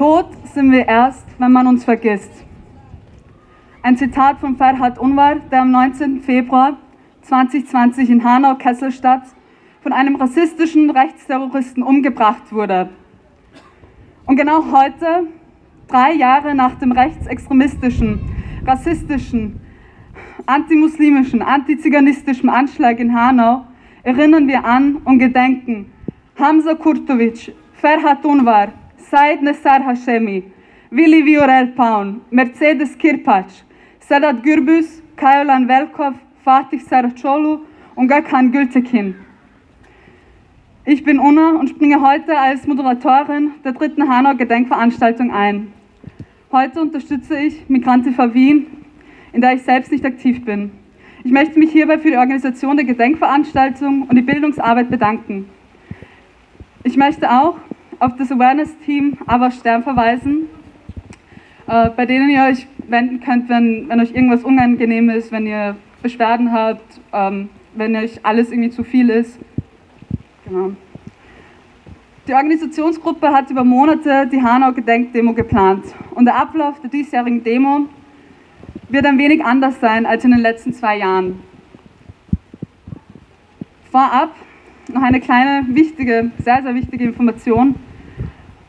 Tot sind wir erst, wenn man uns vergisst. Ein Zitat von Ferhat Unvar, der am 19. Februar 2020 in Hanau-Kesselstadt von einem rassistischen Rechtsterroristen umgebracht wurde. Und genau heute, drei Jahre nach dem rechtsextremistischen, rassistischen, antimuslimischen, antiziganistischen Anschlag in Hanau, erinnern wir an und gedenken Hamza Kurtovic, Ferhat Unvar, Said Nessar Hashemi, Willi Viorel Paun, Mercedes Kirpac, Sedat Gürbüz, Kajolan Velkov, Fatih Saracolu und Gökhan Gültekin. Ich bin Una und springe heute als Moderatorin der dritten Hanau Gedenkveranstaltung ein. Heute unterstütze ich Migrantiva Wien, in der ich selbst nicht aktiv bin. Ich möchte mich hierbei für die Organisation der Gedenkveranstaltung und die Bildungsarbeit bedanken. Ich möchte auch auf das Awareness-Team Aber Stern verweisen, äh, bei denen ihr euch wenden könnt, wenn, wenn euch irgendwas unangenehm ist, wenn ihr Beschwerden habt, ähm, wenn euch alles irgendwie zu viel ist. Genau. Die Organisationsgruppe hat über Monate die Hanau Gedenkdemo geplant und der Ablauf der diesjährigen Demo wird ein wenig anders sein als in den letzten zwei Jahren. Vorab noch eine kleine, wichtige, sehr, sehr wichtige Information.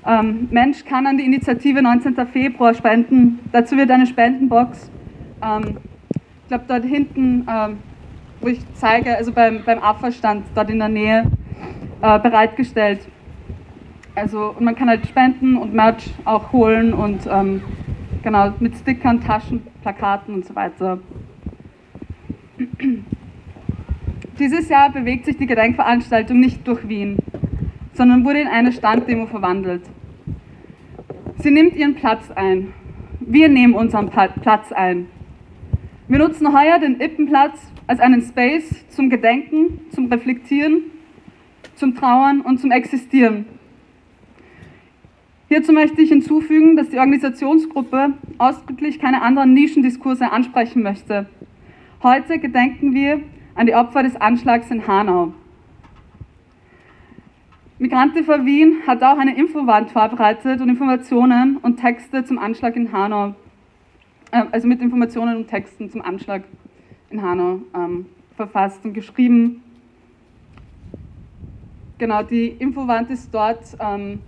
Ähm, Mensch kann an die Initiative 19. Februar spenden. Dazu wird eine Spendenbox, ähm, ich glaube dort hinten, ähm, wo ich zeige, also beim, beim Abfallstand dort in der Nähe, äh, bereitgestellt. Also und man kann halt spenden und Merch auch holen und ähm, genau mit Stickern, Taschen, Plakaten und so weiter. Dieses Jahr bewegt sich die Gedenkveranstaltung nicht durch Wien, sondern wurde in eine Standdemo verwandelt. Sie nimmt ihren Platz ein. Wir nehmen unseren Platz ein. Wir nutzen heuer den Ippenplatz als einen Space zum Gedenken, zum Reflektieren, zum Trauern und zum Existieren. Hierzu möchte ich hinzufügen, dass die Organisationsgruppe ausdrücklich keine anderen Nischendiskurse ansprechen möchte. Heute gedenken wir an die Opfer des Anschlags in Hanau. Migrantiva Wien hat auch eine Infowand vorbereitet und Informationen und Texte zum Anschlag in Hanau, äh, also mit Informationen und Texten zum Anschlag in Hanau ähm, verfasst und geschrieben. Genau, die Infowand ist dort, ähm,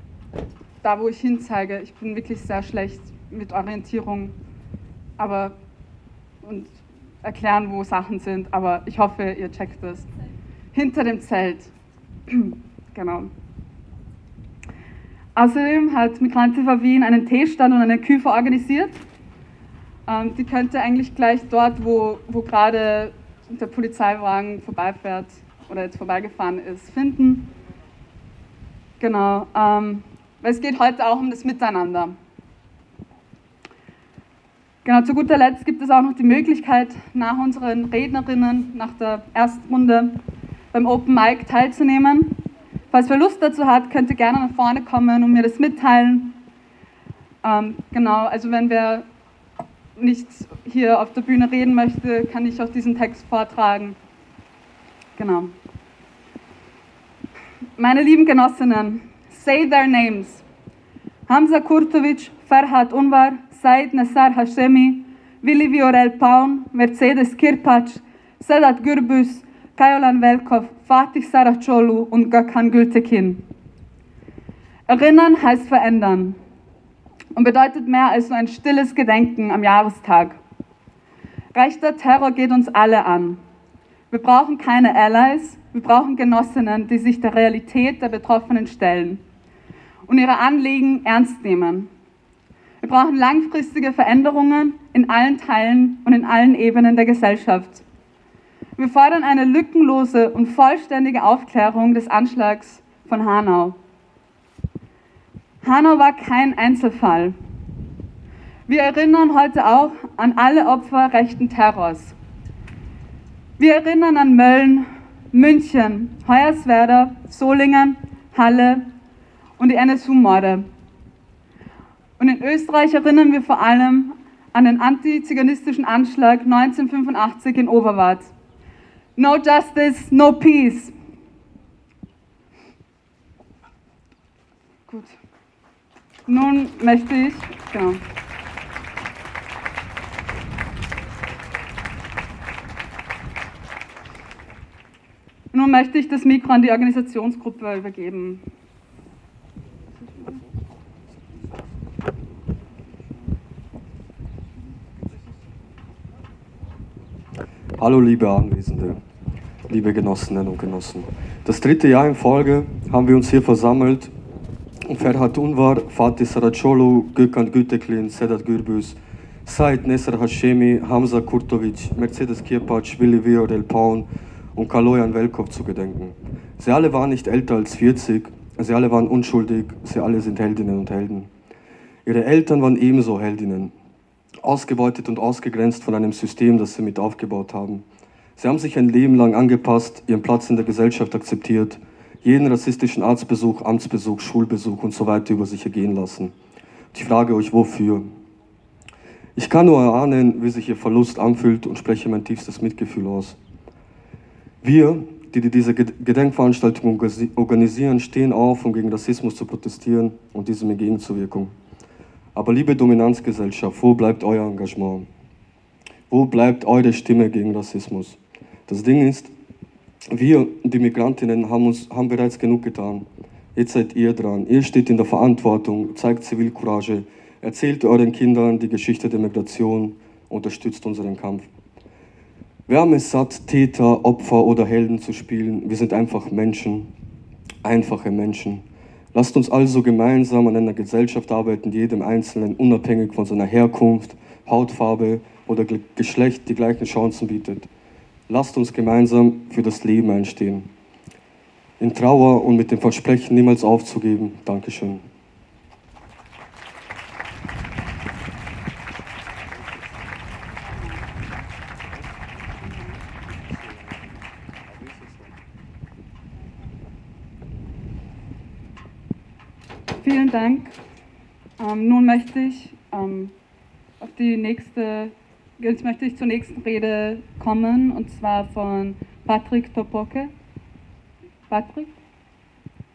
da wo ich hinzeige. Ich bin wirklich sehr schlecht mit Orientierung, aber und erklären, wo Sachen sind, aber ich hoffe, ihr checkt das. Hinter dem Zelt. genau. Außerdem hat Migrantiva Wien einen Teestand und eine Küfe organisiert. Ähm, die könnte eigentlich gleich dort, wo, wo gerade der Polizeiwagen vorbeifährt oder jetzt vorbeigefahren ist, finden. Genau. Ähm, weil es geht heute auch um das Miteinander. Genau, zu guter Letzt gibt es auch noch die Möglichkeit, nach unseren Rednerinnen, nach der ersten Runde beim Open Mic teilzunehmen. Falls wer Lust dazu hat, könnt ihr gerne nach vorne kommen und mir das mitteilen. Ähm, genau, also wenn wer nicht hier auf der Bühne reden möchte, kann ich auch diesen Text vortragen. Genau. Meine lieben Genossinnen, say their names. Hamza Kurtovic, Ferhat Unvar, Said Nassar Hashemi, Willi Viorel Paun, Mercedes Kirpac, Sedat Gürbüz, Kajolan Velkov, Fatih Saracolu und Gökhan Gültekin. Erinnern heißt verändern und bedeutet mehr als nur ein stilles Gedenken am Jahrestag. Rechter Terror geht uns alle an. Wir brauchen keine Allies, wir brauchen Genossinnen, die sich der Realität der Betroffenen stellen und ihre Anliegen ernst nehmen. Wir brauchen langfristige Veränderungen in allen Teilen und in allen Ebenen der Gesellschaft. Wir fordern eine lückenlose und vollständige Aufklärung des Anschlags von Hanau. Hanau war kein Einzelfall. Wir erinnern heute auch an alle Opfer rechten Terrors. Wir erinnern an Mölln, München, Hoyerswerda, Solingen, Halle und die NSU-Morde. Und in Österreich erinnern wir vor allem an den antiziganistischen Anschlag 1985 in Oberwart. No justice, no peace. Gut. Nun möchte ich, genau. Nun möchte ich das Mikro an die Organisationsgruppe übergeben. Hallo liebe Anwesende, liebe Genossinnen und Genossen. Das dritte Jahr in Folge haben wir uns hier versammelt, um Ferhat Unvar, Fatih Saracolu, Gökhan Güteklin, Sedat Gürbüz, Said Nesser Hashemi, Hamza Kurtovic, Mercedes Kirpac, Willi Viorel Paun und Kaloyan Velkov zu gedenken. Sie alle waren nicht älter als 40, sie alle waren unschuldig, sie alle sind Heldinnen und Helden. Ihre Eltern waren ebenso Heldinnen ausgebeutet und ausgegrenzt von einem System, das sie mit aufgebaut haben. Sie haben sich ein Leben lang angepasst, ihren Platz in der Gesellschaft akzeptiert, jeden rassistischen Arztbesuch, Amtsbesuch, Schulbesuch und so weiter über sich ergehen lassen. Ich frage euch, wofür? Ich kann nur erahnen, wie sich ihr Verlust anfühlt und spreche mein tiefstes Mitgefühl aus. Wir, die diese Gedenkveranstaltung organisieren, stehen auf, um gegen Rassismus zu protestieren und diesem entgegenzuwirken. Aber liebe Dominanzgesellschaft, wo bleibt euer Engagement? Wo bleibt eure Stimme gegen Rassismus? Das Ding ist, wir, die Migrantinnen, haben, uns, haben bereits genug getan. Jetzt seid ihr dran. Ihr steht in der Verantwortung, zeigt Zivilcourage, erzählt euren Kindern die Geschichte der Migration, unterstützt unseren Kampf. Wir haben es satt, Täter, Opfer oder Helden zu spielen. Wir sind einfach Menschen, einfache Menschen. Lasst uns also gemeinsam an einer Gesellschaft arbeiten, die jedem Einzelnen unabhängig von seiner Herkunft, Hautfarbe oder Geschlecht die gleichen Chancen bietet. Lasst uns gemeinsam für das Leben einstehen. In Trauer und mit dem Versprechen, niemals aufzugeben. Dankeschön. Vielen Dank. Ähm, nun möchte ich ähm, auf die nächste, jetzt möchte ich zur nächsten Rede kommen und zwar von Patrick Topoke. Patrick,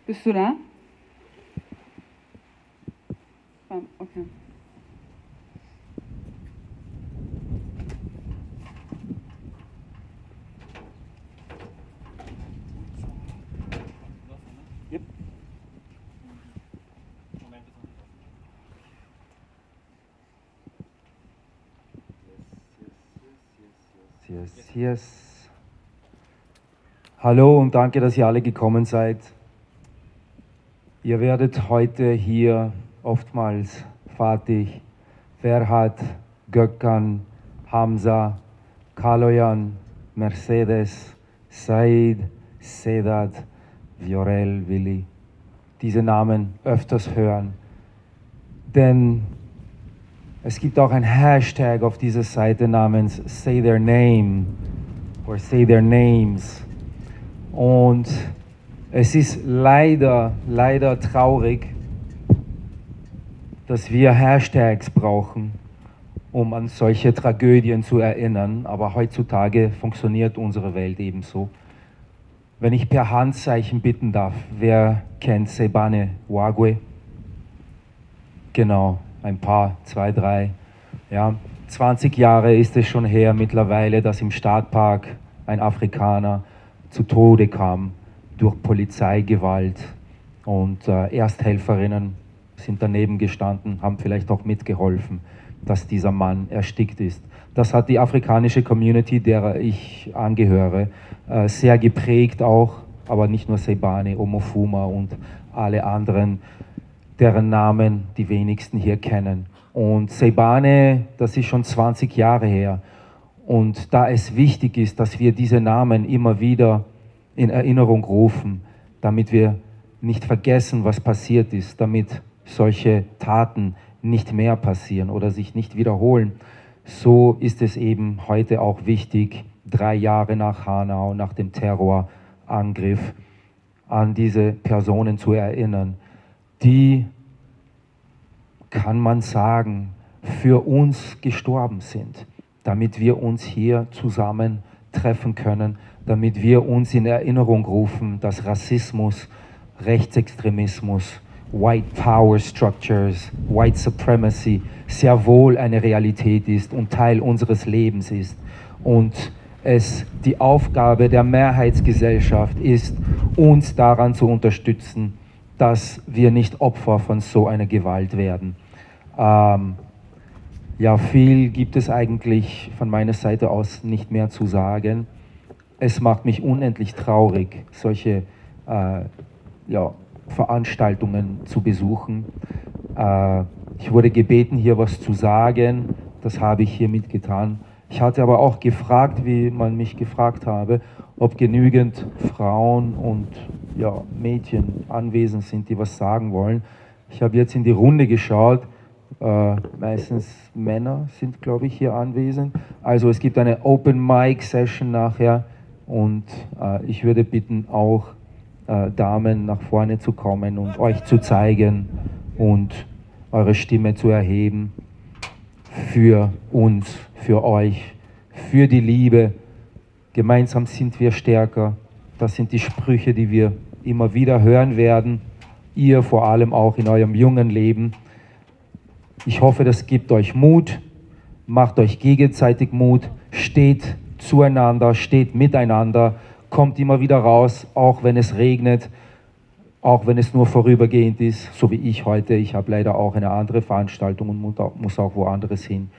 bist du da? Ah, okay. Yes, yes. Hallo und danke, dass ihr alle gekommen seid. Ihr werdet heute hier oftmals Fatih, Ferhat, Gökhan, Hamza, Kaloyan, Mercedes, Said, Sedat, Viorel, Willi diese Namen öfters hören. Denn es gibt auch ein Hashtag auf dieser Seite namens Say Their Name or Say Their Names. Und es ist leider, leider traurig, dass wir Hashtags brauchen, um an solche Tragödien zu erinnern. Aber heutzutage funktioniert unsere Welt ebenso. Wenn ich per Handzeichen bitten darf, wer kennt Sebane Wagwe? Genau, ein paar, zwei, drei. Ja, 20 Jahre ist es schon her mittlerweile, dass im Stadtpark ein Afrikaner zu Tode kam durch Polizeigewalt. Und äh, Ersthelferinnen sind daneben gestanden, haben vielleicht auch mitgeholfen, dass dieser Mann erstickt ist. Das hat die afrikanische Community, der ich angehöre, äh, sehr geprägt auch, aber nicht nur Sebane, Omofuma und alle anderen deren Namen die wenigsten hier kennen. Und Sebane, das ist schon 20 Jahre her. Und da es wichtig ist, dass wir diese Namen immer wieder in Erinnerung rufen, damit wir nicht vergessen, was passiert ist, damit solche Taten nicht mehr passieren oder sich nicht wiederholen, so ist es eben heute auch wichtig, drei Jahre nach Hanau, nach dem Terrorangriff, an diese Personen zu erinnern die, kann man sagen, für uns gestorben sind, damit wir uns hier zusammen treffen können, damit wir uns in Erinnerung rufen, dass Rassismus, Rechtsextremismus White Power Structures, White Supremacy sehr wohl eine Realität ist und Teil unseres Lebens ist. Und es die Aufgabe der Mehrheitsgesellschaft ist, uns daran zu unterstützen, dass wir nicht Opfer von so einer Gewalt werden. Ähm, ja, viel gibt es eigentlich von meiner Seite aus nicht mehr zu sagen. Es macht mich unendlich traurig, solche äh, ja, Veranstaltungen zu besuchen. Äh, ich wurde gebeten, hier was zu sagen. Das habe ich hiermit getan. Ich hatte aber auch gefragt, wie man mich gefragt habe, ob genügend Frauen und ja, Mädchen anwesend sind, die was sagen wollen. Ich habe jetzt in die Runde geschaut. Äh, meistens Männer sind, glaube ich, hier anwesend. Also es gibt eine Open Mic Session nachher und äh, ich würde bitten, auch äh, Damen nach vorne zu kommen und euch zu zeigen und eure Stimme zu erheben für uns, für euch, für die Liebe. Gemeinsam sind wir stärker. Das sind die Sprüche, die wir immer wieder hören werden. Ihr vor allem auch in eurem jungen Leben. Ich hoffe, das gibt euch Mut, macht euch gegenseitig Mut, steht zueinander, steht miteinander kommt immer wieder raus, auch wenn es regnet, auch wenn es nur vorübergehend ist, so wie ich heute. Ich habe leider auch eine andere Veranstaltung und muss auch woanders hin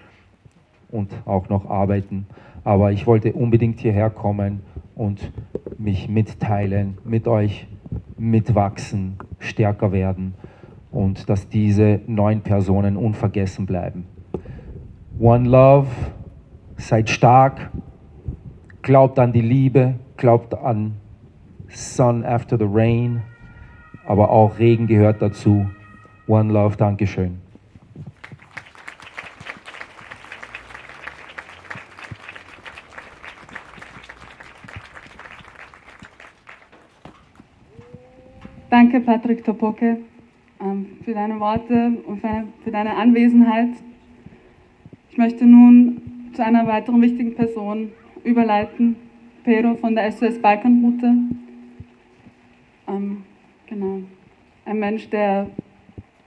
und auch noch arbeiten. Aber ich wollte unbedingt hierher kommen und mich mitteilen, mit euch mitwachsen, stärker werden und dass diese neun Personen unvergessen bleiben. One Love, seid stark, glaubt an die Liebe, glaubt an Sun after the Rain, aber auch Regen gehört dazu. One Love, Dankeschön. Danke, Patrick Topoke, ähm, für deine Worte und für deine Anwesenheit. Ich möchte nun zu einer weiteren wichtigen Person überleiten, Pero von der SOS Balkanroute. Ähm, genau. Ein Mensch, der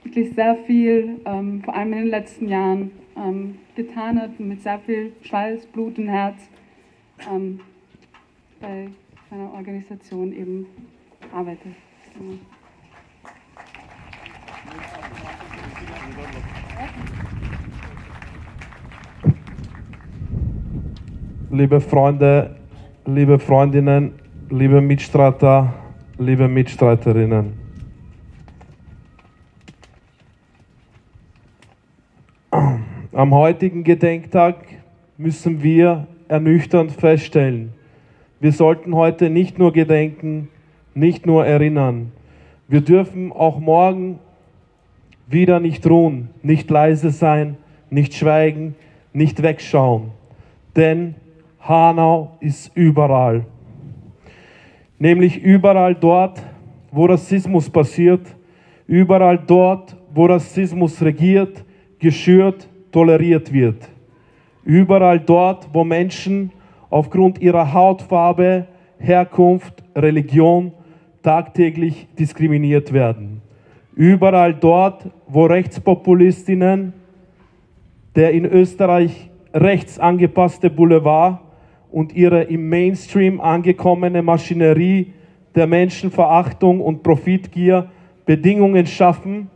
wirklich sehr viel, ähm, vor allem in den letzten Jahren, getan hat mit sehr viel Schweiß, Blut und Herz bei seiner Organisation eben arbeitet. Liebe Freunde, liebe Freundinnen, liebe Mitstreiter, liebe Mitstreiterinnen. Am heutigen Gedenktag müssen wir ernüchternd feststellen, wir sollten heute nicht nur gedenken, nicht nur erinnern. Wir dürfen auch morgen wieder nicht ruhen, nicht leise sein, nicht schweigen, nicht wegschauen. Denn Hanau ist überall. Nämlich überall dort, wo Rassismus passiert, überall dort, wo Rassismus regiert, geschürt, toleriert wird. Überall dort, wo Menschen aufgrund ihrer Hautfarbe, Herkunft, Religion tagtäglich diskriminiert werden. Überall dort, wo Rechtspopulistinnen der in Österreich rechts angepasste Boulevard und ihre im Mainstream angekommene Maschinerie der Menschenverachtung und Profitgier Bedingungen schaffen,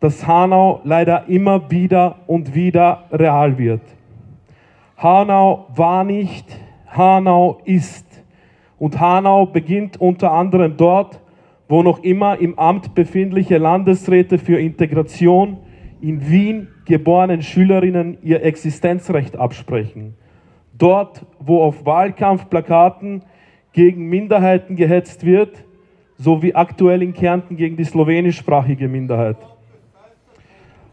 dass Hanau leider immer wieder und wieder real wird. Hanau war nicht, Hanau ist. Und Hanau beginnt unter anderem dort, wo noch immer im Amt befindliche Landesräte für Integration in Wien geborenen Schülerinnen ihr Existenzrecht absprechen dort, wo auf Wahlkampfplakaten gegen Minderheiten gehetzt wird, so wie aktuell in Kärnten gegen die slowenischsprachige Minderheit.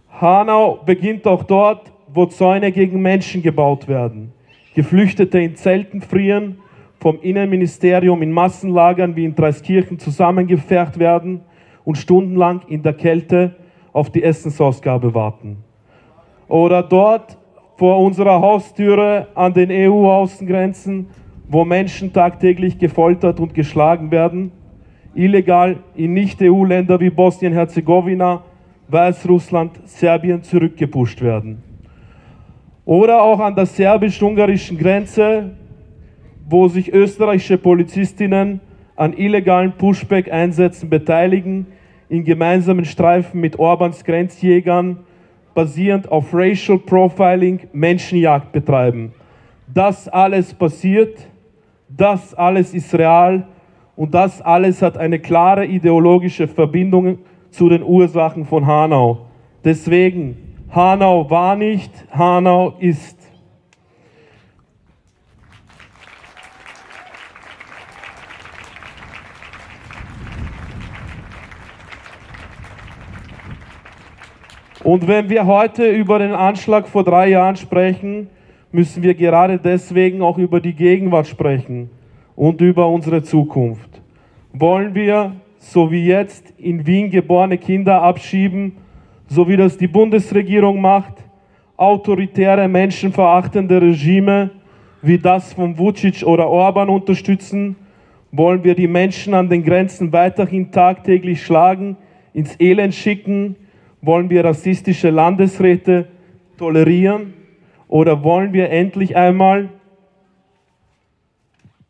Hanau beginnt auch dort, wo Zäune gegen Menschen gebaut werden, Geflüchtete in Zelten frieren, vom Innenministerium in Massenlagern wie in Dreiskirchen zusammengepfercht werden und stundenlang in der Kälte auf die Essensausgabe warten. Oder dort, vor unserer Haustüre an den EU-Außengrenzen, wo Menschen tagtäglich gefoltert und geschlagen werden, illegal in Nicht-EU-Länder wie Bosnien-Herzegowina, Weißrussland, Serbien zurückgepusht werden. Oder auch an der serbisch-ungarischen Grenze, wo sich österreichische Polizistinnen an illegalen Pushback-Einsätzen beteiligen, in gemeinsamen Streifen mit Orbans Grenzjägern, basierend auf Racial Profiling, Menschenjagd betreiben. Das alles passiert, das alles ist real und das alles hat eine klare ideologische Verbindung zu den Ursachen von Hanau. Deswegen, Hanau war nicht, Hanau ist. Und wenn wir heute über den Anschlag vor drei Jahren sprechen, müssen wir gerade deswegen auch über die Gegenwart sprechen und über unsere Zukunft. Wollen wir, so wie jetzt, in Wien geborene Kinder abschieben, so wie das die Bundesregierung macht, autoritäre, menschenverachtende Regime wie das von Vucic oder Orban unterstützen? Wollen wir die Menschen an den Grenzen weiterhin tagtäglich schlagen, ins Elend schicken, wollen wir rassistische Landesräte tolerieren oder wollen wir endlich einmal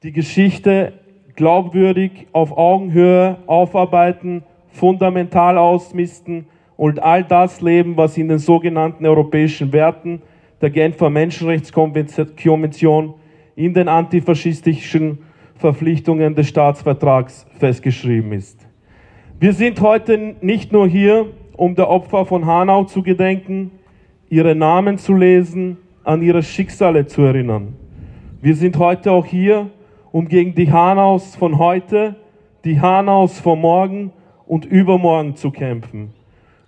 die Geschichte glaubwürdig auf Augenhöhe aufarbeiten, fundamental ausmisten und all das leben, was in den sogenannten europäischen Werten der Genfer Menschenrechtskonvention in den antifaschistischen Verpflichtungen des Staatsvertrags festgeschrieben ist. Wir sind heute nicht nur hier, um der Opfer von Hanau zu gedenken, ihre Namen zu lesen, an ihre Schicksale zu erinnern. Wir sind heute auch hier, um gegen die Hanaus von heute, die Hanaus von morgen und übermorgen zu kämpfen.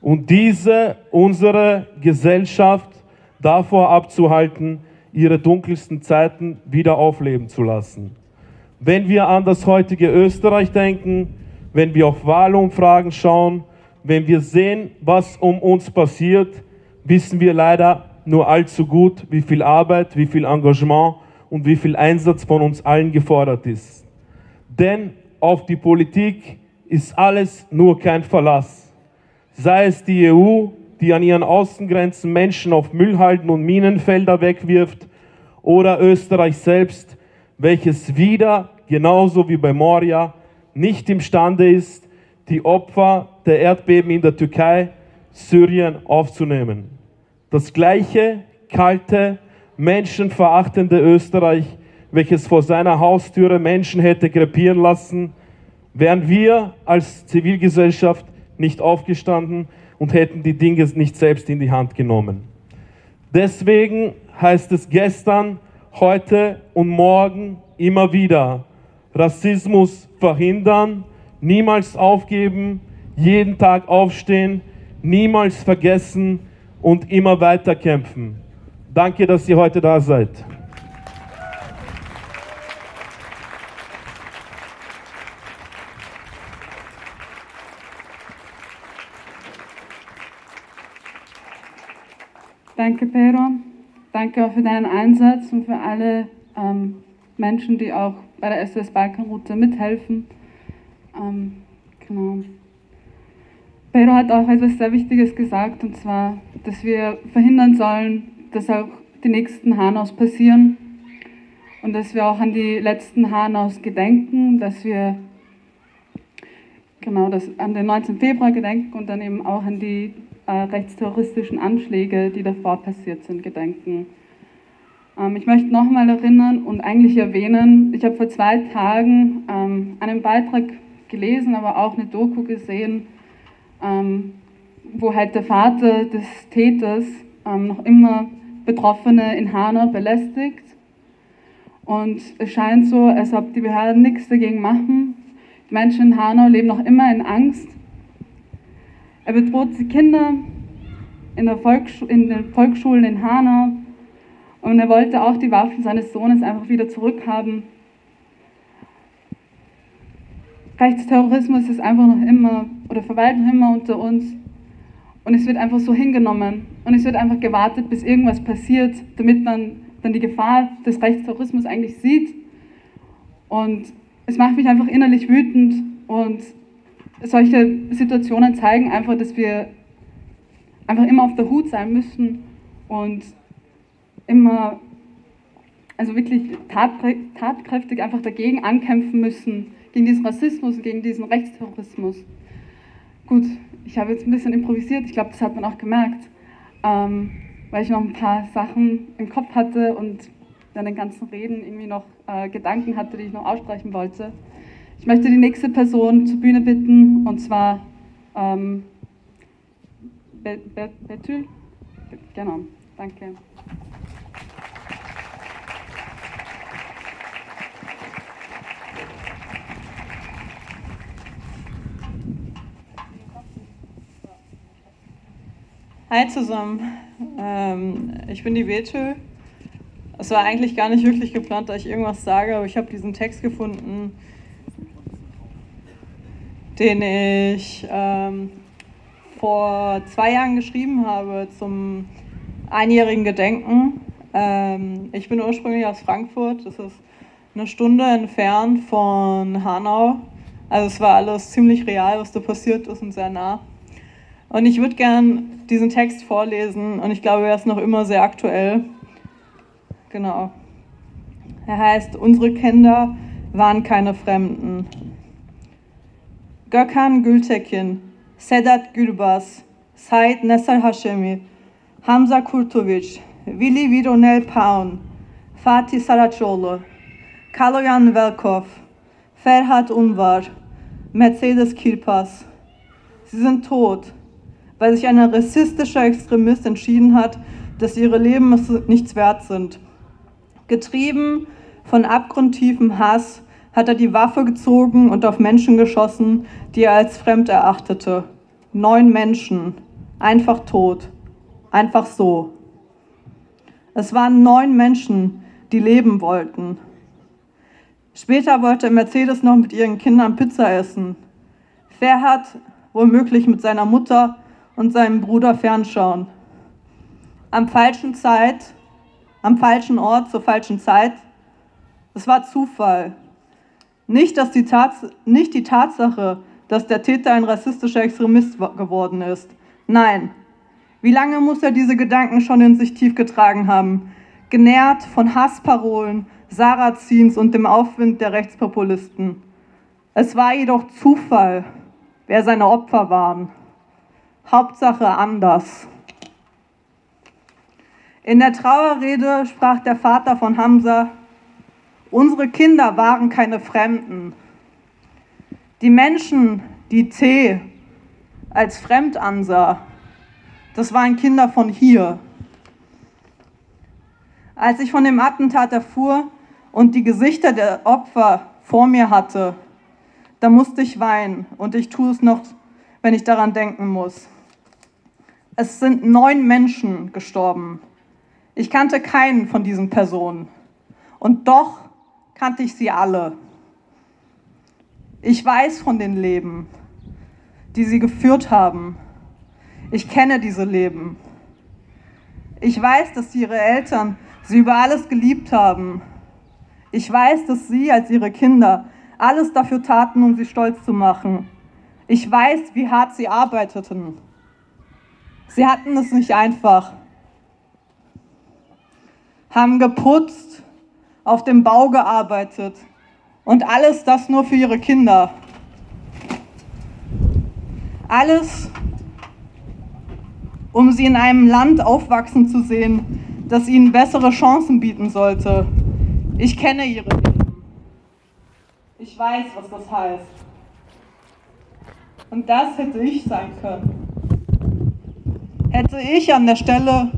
Und diese, unsere Gesellschaft davor abzuhalten, ihre dunkelsten Zeiten wieder aufleben zu lassen. Wenn wir an das heutige Österreich denken, wenn wir auf Wahlumfragen schauen, wenn wir sehen, was um uns passiert, wissen wir leider nur allzu gut, wie viel Arbeit, wie viel Engagement und wie viel Einsatz von uns allen gefordert ist. Denn auf die Politik ist alles nur kein Verlass. Sei es die EU, die an ihren Außengrenzen Menschen auf Müllhalden und Minenfelder wegwirft, oder Österreich selbst, welches wieder, genauso wie bei Moria, nicht imstande ist, die Opfer der Erdbeben in der Türkei, Syrien aufzunehmen. Das gleiche kalte, menschenverachtende Österreich, welches vor seiner Haustüre Menschen hätte krepieren lassen, wären wir als Zivilgesellschaft nicht aufgestanden und hätten die Dinge nicht selbst in die Hand genommen. Deswegen heißt es gestern, heute und morgen immer wieder, Rassismus verhindern, niemals aufgeben, jeden Tag aufstehen, niemals vergessen und immer weiter kämpfen. Danke, dass ihr heute da seid. Danke, Pedro. Danke auch für deinen Einsatz und für alle ähm, Menschen, die auch bei der SOS Balkanroute mithelfen. Ähm, genau. Pedro hat auch etwas sehr Wichtiges gesagt, und zwar, dass wir verhindern sollen, dass auch die nächsten Hanaus passieren und dass wir auch an die letzten Hanaus gedenken, dass wir genau das, an den 19. Februar gedenken und dann eben auch an die äh, rechtsterroristischen Anschläge, die davor passiert sind, gedenken. Ähm, ich möchte nochmal erinnern und eigentlich erwähnen, ich habe vor zwei Tagen ähm, einen Beitrag gelesen, aber auch eine Doku gesehen, ähm, wo halt der Vater des Täters ähm, noch immer Betroffene in Hanau belästigt. Und es scheint so, als ob die Behörden nichts dagegen machen. Die Menschen in Hanau leben noch immer in Angst. Er bedroht die Kinder in, in den Volksschulen in Hanau und er wollte auch die Waffen seines Sohnes einfach wieder zurückhaben. Rechtsterrorismus ist einfach noch immer oder verweilt noch immer unter uns. Und es wird einfach so hingenommen. Und es wird einfach gewartet, bis irgendwas passiert, damit man dann die Gefahr des Rechtsterrorismus eigentlich sieht. Und es macht mich einfach innerlich wütend, Und solche Situationen zeigen einfach, dass wir einfach immer auf der Hut sein müssen und immer, also wirklich tatkräftig einfach dagegen ankämpfen müssen, gegen diesen Rassismus, gegen diesen Rechtsterrorismus. Gut, ich habe jetzt ein bisschen improvisiert, ich glaube, das hat man auch gemerkt, ähm, weil ich noch ein paar Sachen im Kopf hatte und dann den ganzen Reden irgendwie noch äh, Gedanken hatte, die ich noch aussprechen wollte. Ich möchte die nächste Person zur Bühne bitten, und zwar ähm, Betül. Genau, danke. Hi zusammen, ähm, ich bin die Betül. Es war eigentlich gar nicht wirklich geplant, dass ich irgendwas sage, aber ich habe diesen Text gefunden, den ich ähm, vor zwei Jahren geschrieben habe zum einjährigen Gedenken. Ähm, ich bin ursprünglich aus Frankfurt, das ist eine Stunde entfernt von Hanau. Also es war alles ziemlich real, was da passiert ist und sehr nah. Und ich würde gern diesen Text vorlesen und ich glaube, er ist noch immer sehr aktuell. Genau. Er heißt, unsere Kinder waren keine Fremden. Gökhan Gültekin, Sedat Gülbas, Said Nesar Hashemi, Hamza Kurtovic, Willi Vironel Paun, Fatih Saracoğlu, Kaloyan Velkov, Ferhat Unvar, Mercedes Kirpas. Sie sind tot, weil sich ein rassistischer Extremist entschieden hat, dass ihre Leben nichts wert sind. Getrieben von abgrundtiefem Hass hat er die Waffe gezogen und auf Menschen geschossen, die er als fremd erachtete. Neun Menschen, einfach tot, einfach so. Es waren neun Menschen, die leben wollten. Später wollte Mercedes noch mit ihren Kindern Pizza essen. Ferhat womöglich mit seiner Mutter und seinem Bruder fernschauen. Am falschen Zeit, am falschen Ort zur falschen Zeit. Es war Zufall. Nicht, dass die Tats nicht die Tatsache, dass der Täter ein rassistischer Extremist geworden ist. Nein. Wie lange muss er diese Gedanken schon in sich tief getragen haben? Genährt von Hassparolen, Sarazins und dem Aufwind der Rechtspopulisten. Es war jedoch Zufall, wer seine Opfer waren. Hauptsache anders. In der Trauerrede sprach der Vater von Hamza, Unsere Kinder waren keine Fremden. Die Menschen, die T als fremd ansah, das waren Kinder von hier. Als ich von dem Attentat erfuhr und die Gesichter der Opfer vor mir hatte, da musste ich weinen und ich tue es noch, wenn ich daran denken muss. Es sind neun Menschen gestorben. Ich kannte keinen von diesen Personen. Und doch kannte ich sie alle. Ich weiß von den Leben, die sie geführt haben. Ich kenne diese Leben. Ich weiß, dass ihre Eltern sie über alles geliebt haben. Ich weiß, dass sie als ihre Kinder alles dafür taten, um sie stolz zu machen. Ich weiß, wie hart sie arbeiteten. Sie hatten es nicht einfach. Haben geputzt, auf dem Bau gearbeitet und alles das nur für ihre Kinder. Alles, um sie in einem Land aufwachsen zu sehen, das ihnen bessere Chancen bieten sollte. Ich kenne ihre Leben. Ich weiß, was das heißt. Und das hätte ich sein können. Hätte ich an der Stelle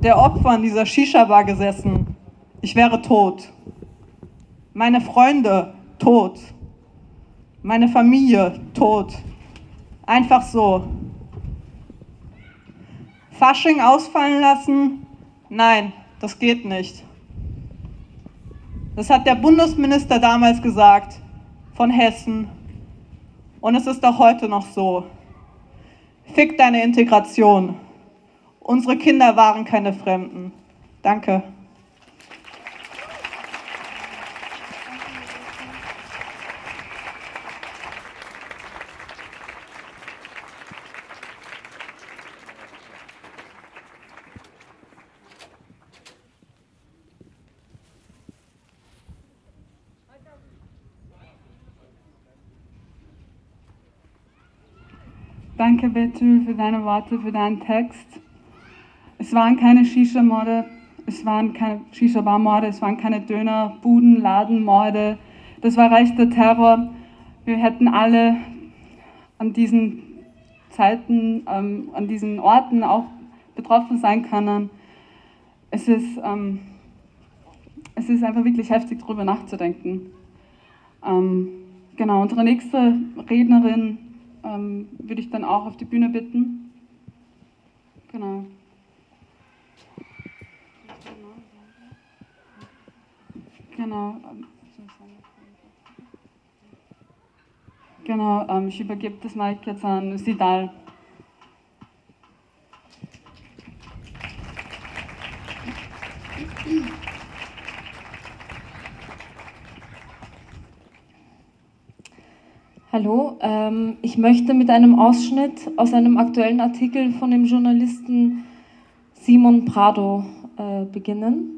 der Opfer in dieser Shisha-Bar gesessen, ich wäre tot. Meine Freunde tot. Meine Familie tot. Einfach so. Fasching ausfallen lassen? Nein, das geht nicht. Das hat der Bundesminister damals gesagt von Hessen. Und es ist auch heute noch so. Fick deine Integration. Unsere Kinder waren keine Fremden. Danke. Danke, Betül, für deine Worte, für deinen Text. Es waren keine Shisha-Morde, es waren keine Shisha-Bar-Morde, es waren keine Döner, Buden, Ladenmorde. Das war rechter Terror. Wir hätten alle an diesen Zeiten, ähm, an diesen Orten auch betroffen sein können. Es ist, ähm, es ist einfach wirklich heftig, darüber nachzudenken. Ähm, genau, unsere nächste Rednerin ähm, würde ich dann auch auf die Bühne bitten. Genau. Genau. ähm, Genau, ähm, ich übergebe das Mic jetzt an Sidal. Hallo, ähm, ich möchte mit einem Ausschnitt aus einem aktuellen Artikel von dem Journalisten Simon Prado äh, beginnen.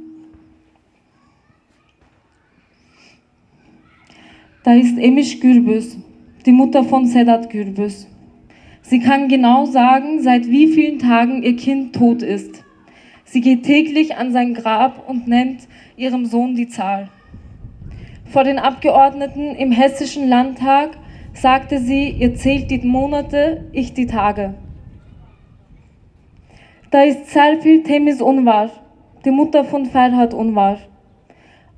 Da ist Emiş Gürbüz, die Mutter von Sedat Gürbüz. Sie kann genau sagen, seit wie vielen Tagen ihr Kind tot ist. Sie geht täglich an sein Grab und nennt ihrem Sohn die Zahl. Vor den Abgeordneten im Hessischen Landtag sagte sie, ihr zählt die Monate, ich die Tage. Da ist Serpil Temiz Unvar, die Mutter von Ferhat Unvar.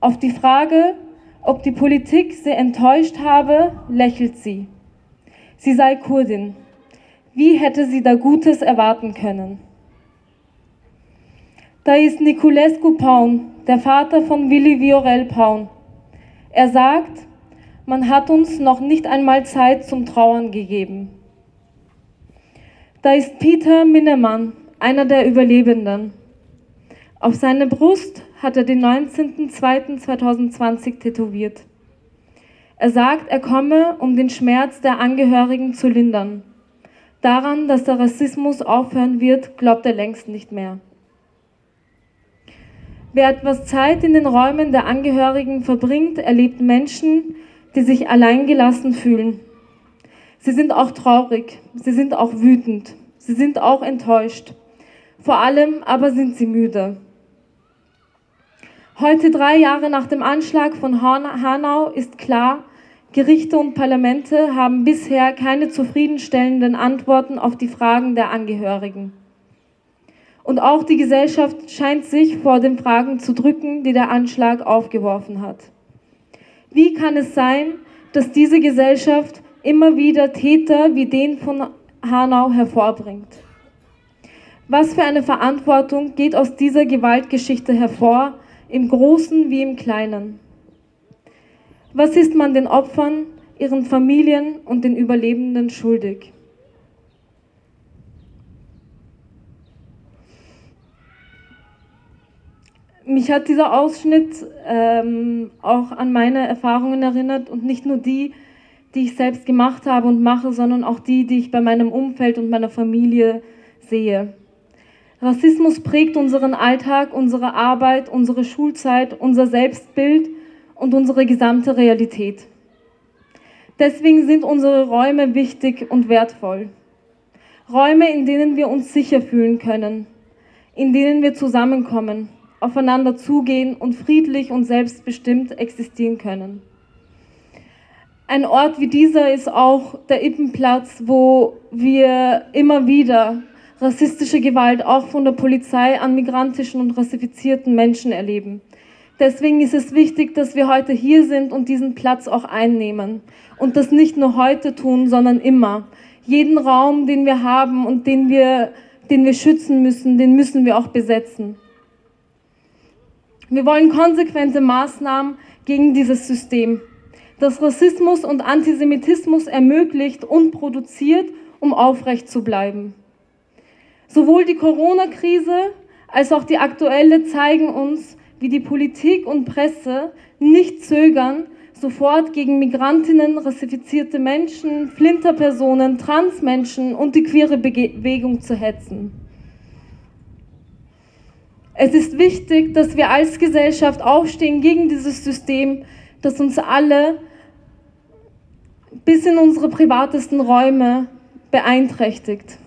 Auf die Frage, ob die Politik sie enttäuscht habe, lächelt sie. Sie sei Kurdin. Wie hätte sie da Gutes erwarten können? Da ist Niculescu Paun, der Vater von Willi Viorel Paun. Er sagt, man hat uns noch nicht einmal Zeit zum Trauern gegeben. Da ist Peter Minnemann, einer der Überlebenden. Auf seine Brust hat er den 19.02.2020 tätowiert. Er sagt, er komme, um den Schmerz der Angehörigen zu lindern. Daran, dass der Rassismus aufhören wird, glaubt er längst nicht mehr. Wer etwas Zeit in den Räumen der Angehörigen verbringt, erlebt Menschen, die sich alleingelassen fühlen. Sie sind auch traurig, sie sind auch wütend, sie sind auch enttäuscht. Vor allem aber sind sie müde. Heute, drei Jahre nach dem Anschlag von Hanau, ist klar, Gerichte und Parlamente haben bisher keine zufriedenstellenden Antworten auf die Fragen der Angehörigen. Und auch die Gesellschaft scheint sich vor den Fragen zu drücken, die der Anschlag aufgeworfen hat. Wie kann es sein, dass diese Gesellschaft immer wieder Täter wie den von Hanau hervorbringt? Was für eine Verantwortung geht aus dieser Gewaltgeschichte hervor, im Großen wie im Kleinen? Was ist man den Opfern, ihren Familien und den Überlebenden schuldig? Mich hat dieser Ausschnitt ähm, auch an meine Erfahrungen erinnert und nicht nur die, die ich selbst gemacht habe und mache, sondern auch die, die ich bei meinem Umfeld und meiner Familie sehe. Rassismus prägt unseren Alltag, unsere Arbeit, unsere Schulzeit, unser Selbstbild und unsere gesamte Realität. Deswegen sind unsere Räume wichtig und wertvoll. Räume, in denen wir uns sicher fühlen können, in denen wir zusammenkommen, aufeinander zugehen und friedlich und selbstbestimmt existieren können. Ein Ort wie dieser ist auch der Ippenplatz, wo wir immer wieder rassistische Gewalt auch von der Polizei an migrantischen und rassifizierten Menschen erleben. Deswegen ist es wichtig, dass wir heute hier sind und diesen Platz auch einnehmen. Und das nicht nur heute tun, sondern immer. Jeden Raum, den wir haben und den wir, den wir schützen müssen, den müssen wir auch besetzen. Wir wollen konsequente Maßnahmen gegen dieses System, das Rassismus und Antisemitismus ermöglicht und produziert, um aufrecht zu bleiben. Sowohl die Corona-Krise als auch die aktuelle zeigen uns, wie die Politik und Presse nicht zögern, sofort gegen Migrantinnen, rassifizierte Menschen, Flinterpersonen, Transmenschen und die queere Bewegung zu hetzen. Es ist wichtig, dass wir als Gesellschaft aufstehen gegen dieses System, das uns alle bis in unsere privatesten Räume beeinträchtigt.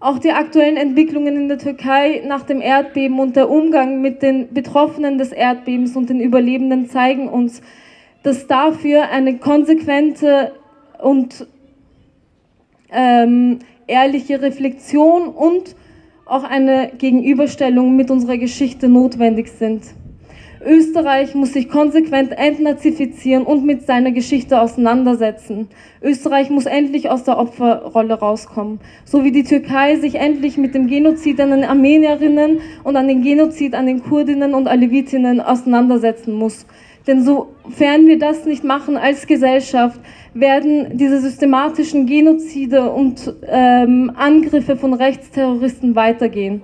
Auch die aktuellen Entwicklungen in der Türkei nach dem Erdbeben und der Umgang mit den Betroffenen des Erdbebens und den Überlebenden zeigen uns, dass dafür eine konsequente und ähm, ehrliche Reflexion und auch eine Gegenüberstellung mit unserer Geschichte notwendig sind. Österreich muss sich konsequent entnazifizieren und mit seiner Geschichte auseinandersetzen. Österreich muss endlich aus der Opferrolle rauskommen, so wie die Türkei sich endlich mit dem Genozid an den Armenierinnen und an den Genozid an den Kurdinnen und Alevitinnen auseinandersetzen muss. Denn sofern wir das nicht machen als Gesellschaft, werden diese systematischen Genozide und ähm, Angriffe von Rechtsterroristen weitergehen.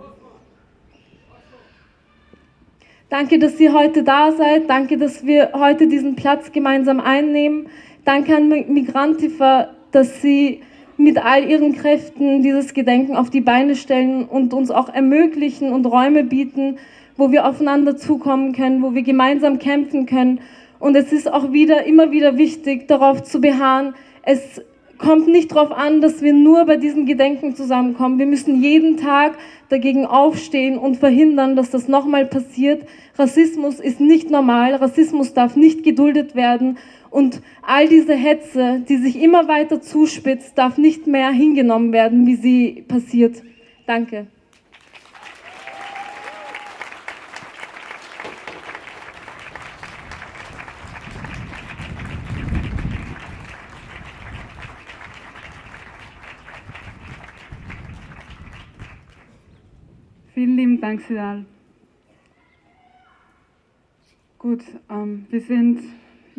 Danke, dass ihr heute da seid. Danke, dass wir heute diesen Platz gemeinsam einnehmen. Danke an Migrantifa, dass sie mit all ihren Kräften dieses Gedenken auf die Beine stellen und uns auch ermöglichen und Räume bieten, wo wir aufeinander zukommen können, wo wir gemeinsam kämpfen können. Und es ist auch wieder, immer wieder wichtig, darauf zu beharren, es kommt nicht darauf an, dass wir nur bei diesen Gedenken zusammenkommen. Wir müssen jeden Tag dagegen aufstehen und verhindern, dass das nochmal passiert. Rassismus ist nicht normal, Rassismus darf nicht geduldet werden und all diese Hetze, die sich immer weiter zuspitzt, darf nicht mehr hingenommen werden, wie sie passiert. Danke. Vielen lieben Dank, Sidal. Gut, ähm, wir sind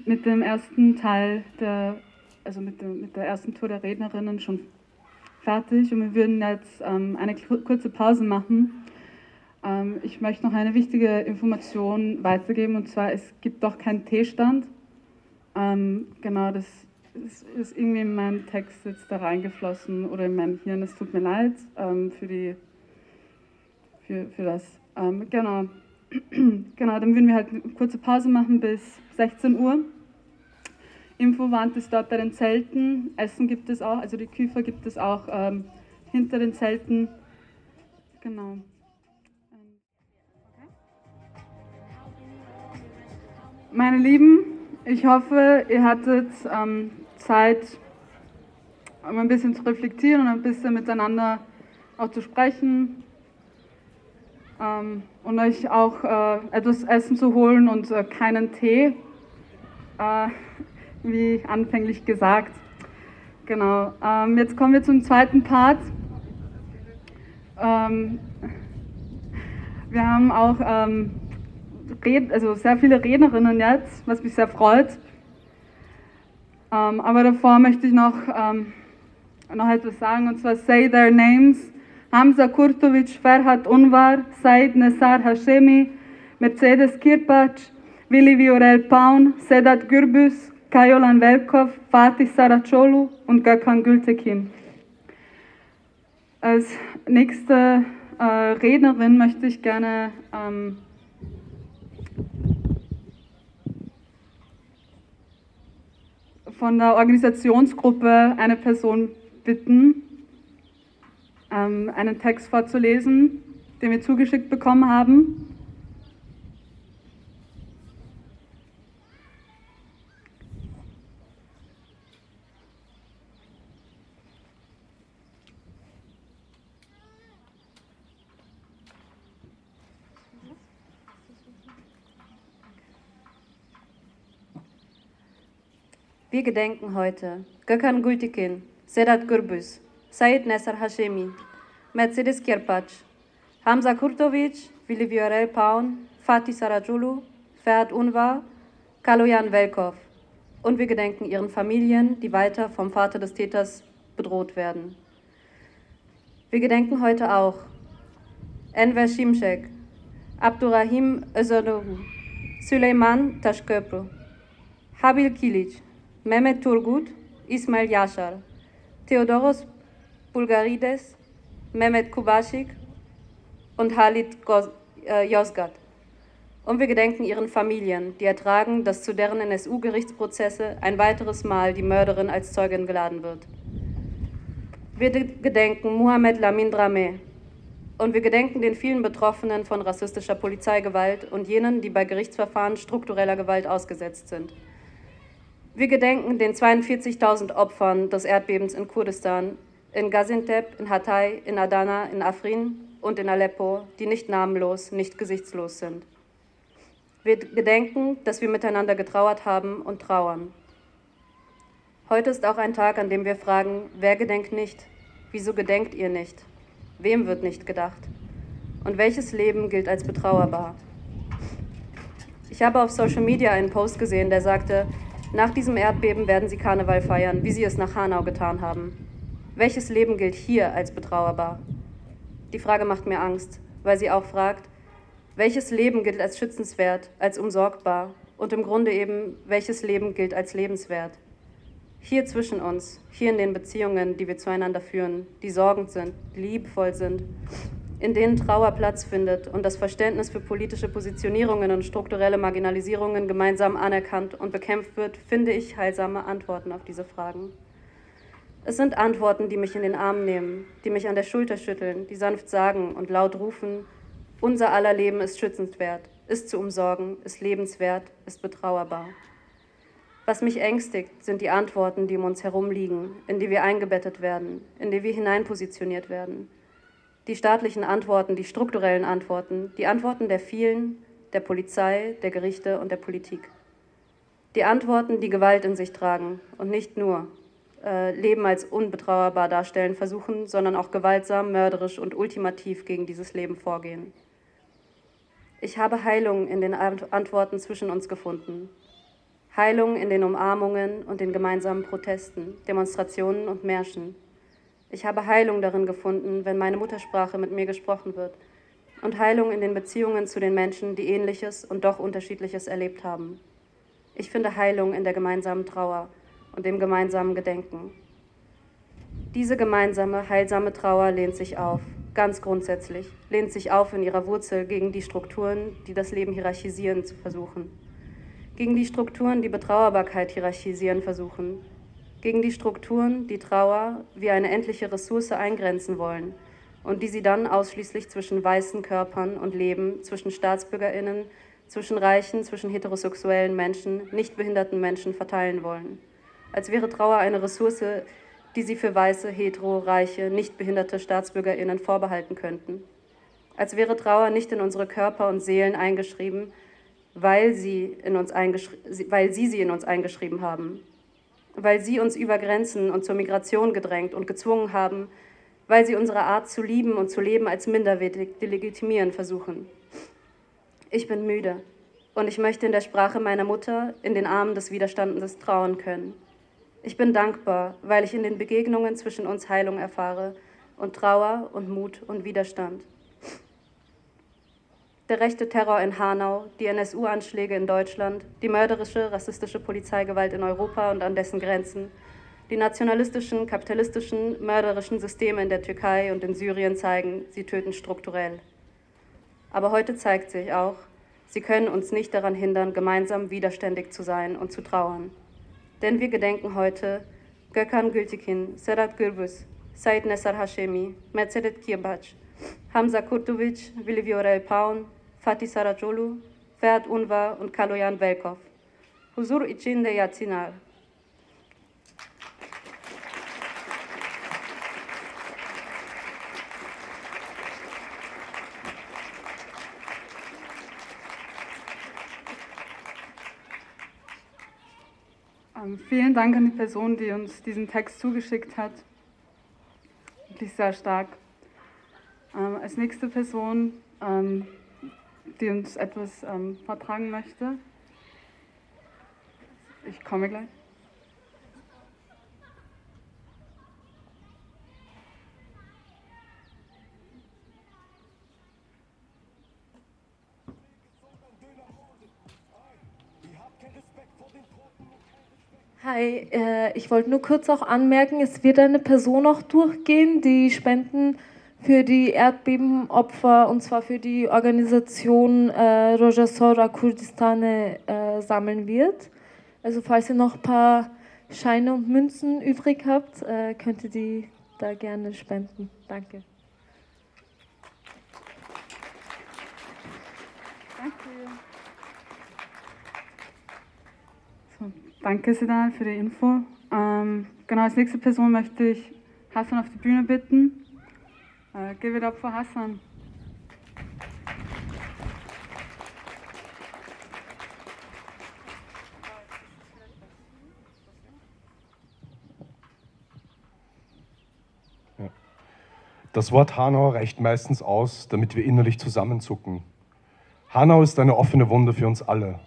mit dem ersten Teil der, also mit, dem, mit der ersten Tour der Rednerinnen schon fertig und wir würden jetzt ähm, eine kurze Pause machen. Ähm, ich möchte noch eine wichtige Information weitergeben und zwar, es gibt doch keinen Teestand. Ähm, genau, das ist, ist, irgendwie in meinem Text jetzt da reingeflossen oder in meinem Hirn. Es tut mir leid ähm, für die für, für das. Ähm, genau. genau, dann würden wir halt eine kurze Pause machen bis 16 Uhr. Infowand ist dort bei den Zelten. Essen gibt es auch, also die Küfer gibt es auch ähm, hinter den Zelten. Genau. Meine Lieben, ich hoffe, ihr hattet ähm, Zeit, um ein bisschen zu reflektieren und ein bisschen miteinander auch zu sprechen, ähm, und euch auch äh, etwas Essen zu holen und äh, keinen Tee, äh, wie anfänglich gesagt. Genau, ähm, jetzt kommen wir zum zweiten Part. Ähm, wir haben auch ähm, Red also sehr viele Rednerinnen jetzt, was mich sehr freut. Ähm, aber davor möchte ich noch, ähm, noch etwas sagen, und zwar Say Their Names. Hamza Kurtovic, Ferhat Unvar, Said Nesar Hashemi, Mercedes Kirpac, Willi Viorel Paun, Sedat Gürbüz, Kajolan Velkov, Fatih Saracolu und Gökhan Gültekin. Als nächste äh, Rednerin möchte ich gerne ähm, von der Organisationsgruppe eine Person bitten, ähm, einen Text vorzulesen, den wir zugeschickt bekommen haben. Wir gedenken heute Gökhan Gültekin, Sedat Gürbüz, Said Nesser Hashemi, Mercedes Kirpac, Hamza Kurtovic, Willi Viorel Paun, Fatih Sarajulu, Ferhat Unvar, Kaloyan Velkov. Und wir gedenken ihren Familien, die weiter vom Vater des Täters bedroht werden. Wir gedenken heute auch Enver Şimşek, Abdurrahim Özanoğlu, Süleyman Taşköprü, Habil Kilic, Mehmet Turgut, Ismail Yashar, Theodoros Bulgarides, Mehmet Kubasik und Halit Yozgat. Äh, und wir gedenken ihren Familien, die ertragen, dass zu deren NSU-Gerichtsprozesse ein weiteres Mal die Mörderin als Zeugin geladen wird. Wir gedenken Mohamed Lamin Dramé. Und wir gedenken den vielen Betroffenen von rassistischer Polizeigewalt und jenen, die bei Gerichtsverfahren struktureller Gewalt ausgesetzt sind. Wir gedenken den 42.000 Opfern des Erdbebens in Kurdistan, in Gaziantep, in Hatay, in Adana, in Afrin und in Aleppo, die nicht namenlos, nicht gesichtslos sind. Wir gedenken, dass wir miteinander getrauert haben und trauern. Heute ist auch ein Tag, an dem wir fragen, wer gedenkt nicht? Wieso gedenkt ihr nicht? Wem wird nicht gedacht? Und welches Leben gilt als betrauerbar? Ich habe auf Social Media einen Post gesehen, der sagte, nach diesem Erdbeben werden sie Karneval feiern, wie sie es nach Hanau getan haben. Welches Leben gilt hier als betrauerbar? Die Frage macht mir Angst, weil sie auch fragt, welches Leben gilt als schützenswert, als umsorgbar und im Grunde eben, welches Leben gilt als lebenswert? Hier zwischen uns, hier in den Beziehungen, die wir zueinander führen, die sorgend sind, die liebevoll sind, in denen Trauer Platz findet und das Verständnis für politische Positionierungen und strukturelle Marginalisierungen gemeinsam anerkannt und bekämpft wird, finde ich heilsame Antworten auf diese Fragen. Es sind Antworten, die mich in den Arm nehmen, die mich an der Schulter schütteln, die sanft sagen und laut rufen, unser aller Leben ist schützenswert, ist zu umsorgen, ist lebenswert, ist betrauerbar. Was mich ängstigt, sind die Antworten, die um uns herum liegen, in die wir eingebettet werden, in die wir hineinpositioniert werden – die staatlichen Antworten, die strukturellen Antworten, die Antworten der vielen, der Polizei, der Gerichte und der Politik. Die Antworten, die Gewalt in sich tragen und nicht nur Leben als unbetrauerbar darstellen versuchen, sondern auch gewaltsam, mörderisch und ultimativ gegen dieses Leben vorgehen. Ich habe Heilung in den Antworten zwischen uns gefunden. Heilung in den Umarmungen und den gemeinsamen Protesten, Demonstrationen und Märschen. Ich habe Heilung darin gefunden, wenn meine Muttersprache mit mir gesprochen wird. Und Heilung in den Beziehungen zu den Menschen, die ähnliches und doch unterschiedliches erlebt haben. Ich finde Heilung in der gemeinsamen Trauer und dem gemeinsamen Gedenken. Diese gemeinsame, heilsame Trauer lehnt sich auf, ganz grundsätzlich, lehnt sich auf in ihrer Wurzel gegen die Strukturen, die das Leben hierarchisieren zu versuchen. Gegen die Strukturen, die Betrauerbarkeit hierarchisieren versuchen, gegen die Strukturen, die Trauer wie eine endliche Ressource eingrenzen wollen und die sie dann ausschließlich zwischen weißen Körpern und Leben, zwischen Staatsbürgerinnen, zwischen reichen, zwischen heterosexuellen Menschen, nicht behinderten Menschen verteilen wollen. Als wäre Trauer eine Ressource, die sie für weiße, hetero, reiche, nicht behinderte Staatsbürgerinnen vorbehalten könnten. Als wäre Trauer nicht in unsere Körper und Seelen eingeschrieben, weil sie, in uns weil sie sie in uns eingeschrieben haben, weil sie uns über Grenzen und zur Migration gedrängt und gezwungen haben, weil sie unsere Art zu lieben und zu leben als minderwertig delegitimieren versuchen. Ich bin müde und ich möchte in der Sprache meiner Mutter in den Armen des Widerstandes trauen können. Ich bin dankbar, weil ich in den Begegnungen zwischen uns Heilung erfahre und Trauer und Mut und Widerstand der rechte Terror in Hanau, die NSU-Anschläge in Deutschland, die mörderische, rassistische Polizeigewalt in Europa und an dessen Grenzen, die nationalistischen, kapitalistischen, mörderischen Systeme in der Türkei und in Syrien zeigen, sie töten strukturell. Aber heute zeigt sich auch, sie können uns nicht daran hindern, gemeinsam widerständig zu sein und zu trauern. Denn wir gedenken heute Gökhan Gültekin, Sedat Gürbüz, Said Nessar Hashemi, Mercedes Kirbac, Hamza Kurtovic, Willi Viorel Paun, Fatih Saracolu, Ferhat Unvar und Kaloyan Velkov. Huzur içinde yatsınlar. Vielen Dank an die Person, die uns diesen Text zugeschickt hat. Wirklich sehr stark. Ähm, als nächste Person ähm, die uns etwas ähm, vertragen möchte. Ich komme gleich. Hi, äh, ich wollte nur kurz auch anmerken, es wird eine Person auch durchgehen, die Spenden für die Erdbebenopfer und zwar für die Organisation äh, Rojasora Kurdistane äh, sammeln wird. Also falls ihr noch ein paar Scheine und Münzen übrig habt, äh, könnt ihr die da gerne spenden. Danke. Danke. So, danke, Sedan, für die Info. Ähm, genau, als nächste Person möchte ich Hassan auf die Bühne bitten. Äh, give it up for Hassan. Das Wort Hanau reicht meistens aus, damit wir innerlich zusammenzucken. Hanau ist eine offene Wunde für uns alle.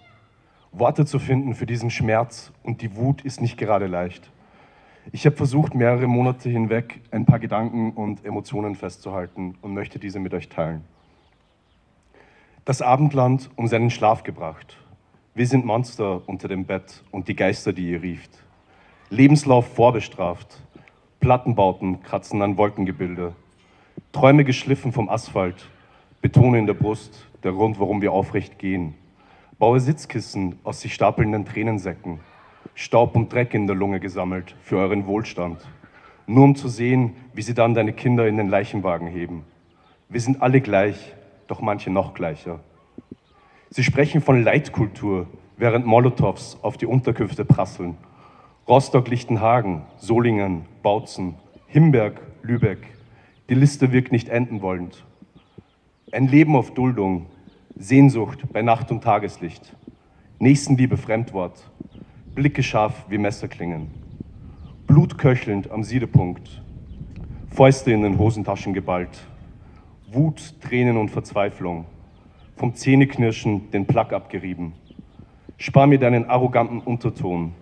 Worte zu finden für diesen Schmerz und die Wut ist nicht gerade leicht. Ich habe versucht, mehrere Monate hinweg ein paar Gedanken und Emotionen festzuhalten und möchte diese mit euch teilen. Das Abendland um seinen Schlaf gebracht. Wir sind Monster unter dem Bett und die Geister, die ihr rieft. Lebenslauf vorbestraft. Plattenbauten kratzen an Wolkengebilde. Träume geschliffen vom Asphalt. Betone in der Brust, der Grund, warum wir aufrecht gehen. Baue Sitzkissen aus sich stapelnden Tränensäcken. Staub und Dreck in der Lunge gesammelt für euren Wohlstand. Nur um zu sehen, wie sie dann deine Kinder in den Leichenwagen heben. Wir sind alle gleich, doch manche noch gleicher. Sie sprechen von Leitkultur, während Molotows auf die Unterkünfte prasseln. Rostock, Lichtenhagen, Solingen, Bautzen, Himberg, Lübeck. Die Liste wirkt nicht enden wollend. Ein Leben auf Duldung, Sehnsucht bei Nacht und Tageslicht, Nächstenliebe Fremdwort, Blicke scharf wie Messerklingen, Blut köchelnd am Siedepunkt, Fäuste in den Hosentaschen geballt, Wut, Tränen und Verzweiflung, vom Zähneknirschen den Plack abgerieben. Spar mir deinen arroganten Unterton,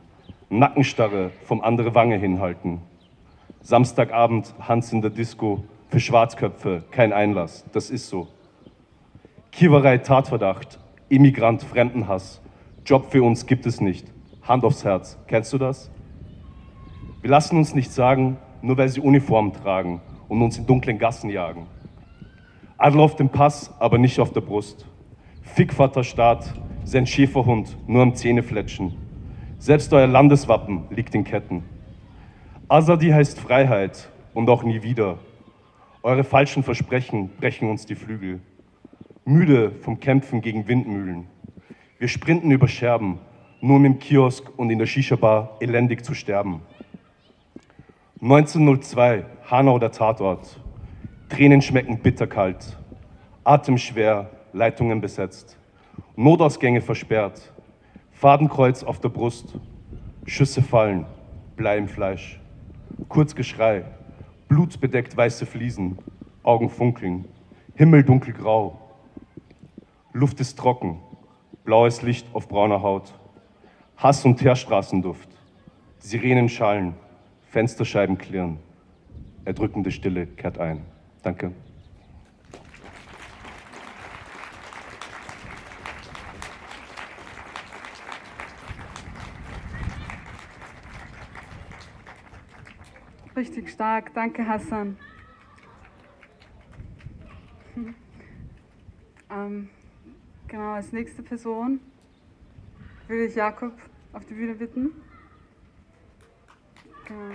Nackenstarre vom andere Wange hinhalten. Samstagabend Hans in der Disco, für Schwarzköpfe kein Einlass, das ist so. Kiewerei, Tatverdacht, Immigrant, Fremdenhass, Job für uns gibt es nicht. Hand aufs Herz, kennst du das? Wir lassen uns nicht sagen, nur weil sie Uniformen tragen und uns in dunklen Gassen jagen. Adel auf dem Pass, aber nicht auf der Brust. Fickvaterstaat, sein Schäferhund, nur am Zähnefletschen. Selbst euer Landeswappen liegt in Ketten. Azadi heißt Freiheit und auch nie wieder. Eure falschen Versprechen brechen uns die Flügel. Müde vom Kämpfen gegen Windmühlen. Wir sprinten über Scherben, nur um im Kiosk und in der Shisha-Bar elendig zu sterben. 1902, Hanau der Tatort. Tränen schmecken bitterkalt. Atemschwer, Leitungen besetzt. Notausgänge versperrt. Fadenkreuz auf der Brust. Schüsse fallen, Blei im Fleisch. Kurz Geschrei, blutbedeckt weiße Fliesen, Augen funkeln, Himmel dunkelgrau. Luft ist trocken, blaues Licht auf brauner Haut. Hass und Teerstraßenduft, Sirenen schallen, Fensterscheiben klirren. Erdrückende Stille kehrt ein. Danke. Richtig stark. Danke, Hassan. Ähm, genau, als nächste Person würde ich Jakob auf die Bühne bitten. Genau.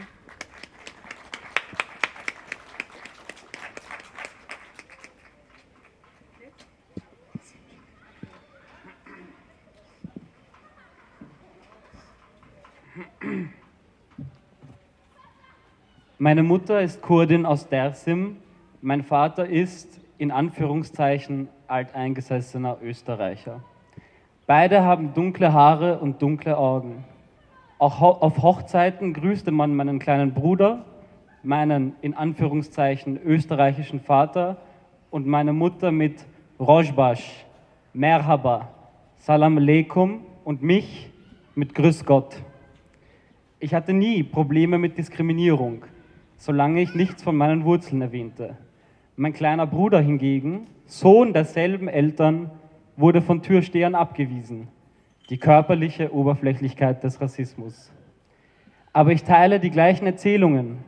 Meine Mutter ist Kurdin aus Dersim. Mein Vater ist in Anführungszeichen alteingesessener Österreicher. Beide haben dunkle Haare und dunkle Augen. Auch auf Hochzeiten grüßte man meinen kleinen Bruder, meinen in Anführungszeichen österreichischen Vater und meine Mutter mit Rojbash, Merhaba, Salam Aleikum und mich mit Grüß Gott. Ich hatte nie Probleme mit Diskriminierung, solange ich nichts von meinen Wurzeln erwähnte. Mein kleiner Bruder hingegen, Sohn derselben Eltern, wurde von Türstehern abgewiesen. Die körperliche Oberflächlichkeit des Rassismus. Aber ich teile die gleichen Erzählungen,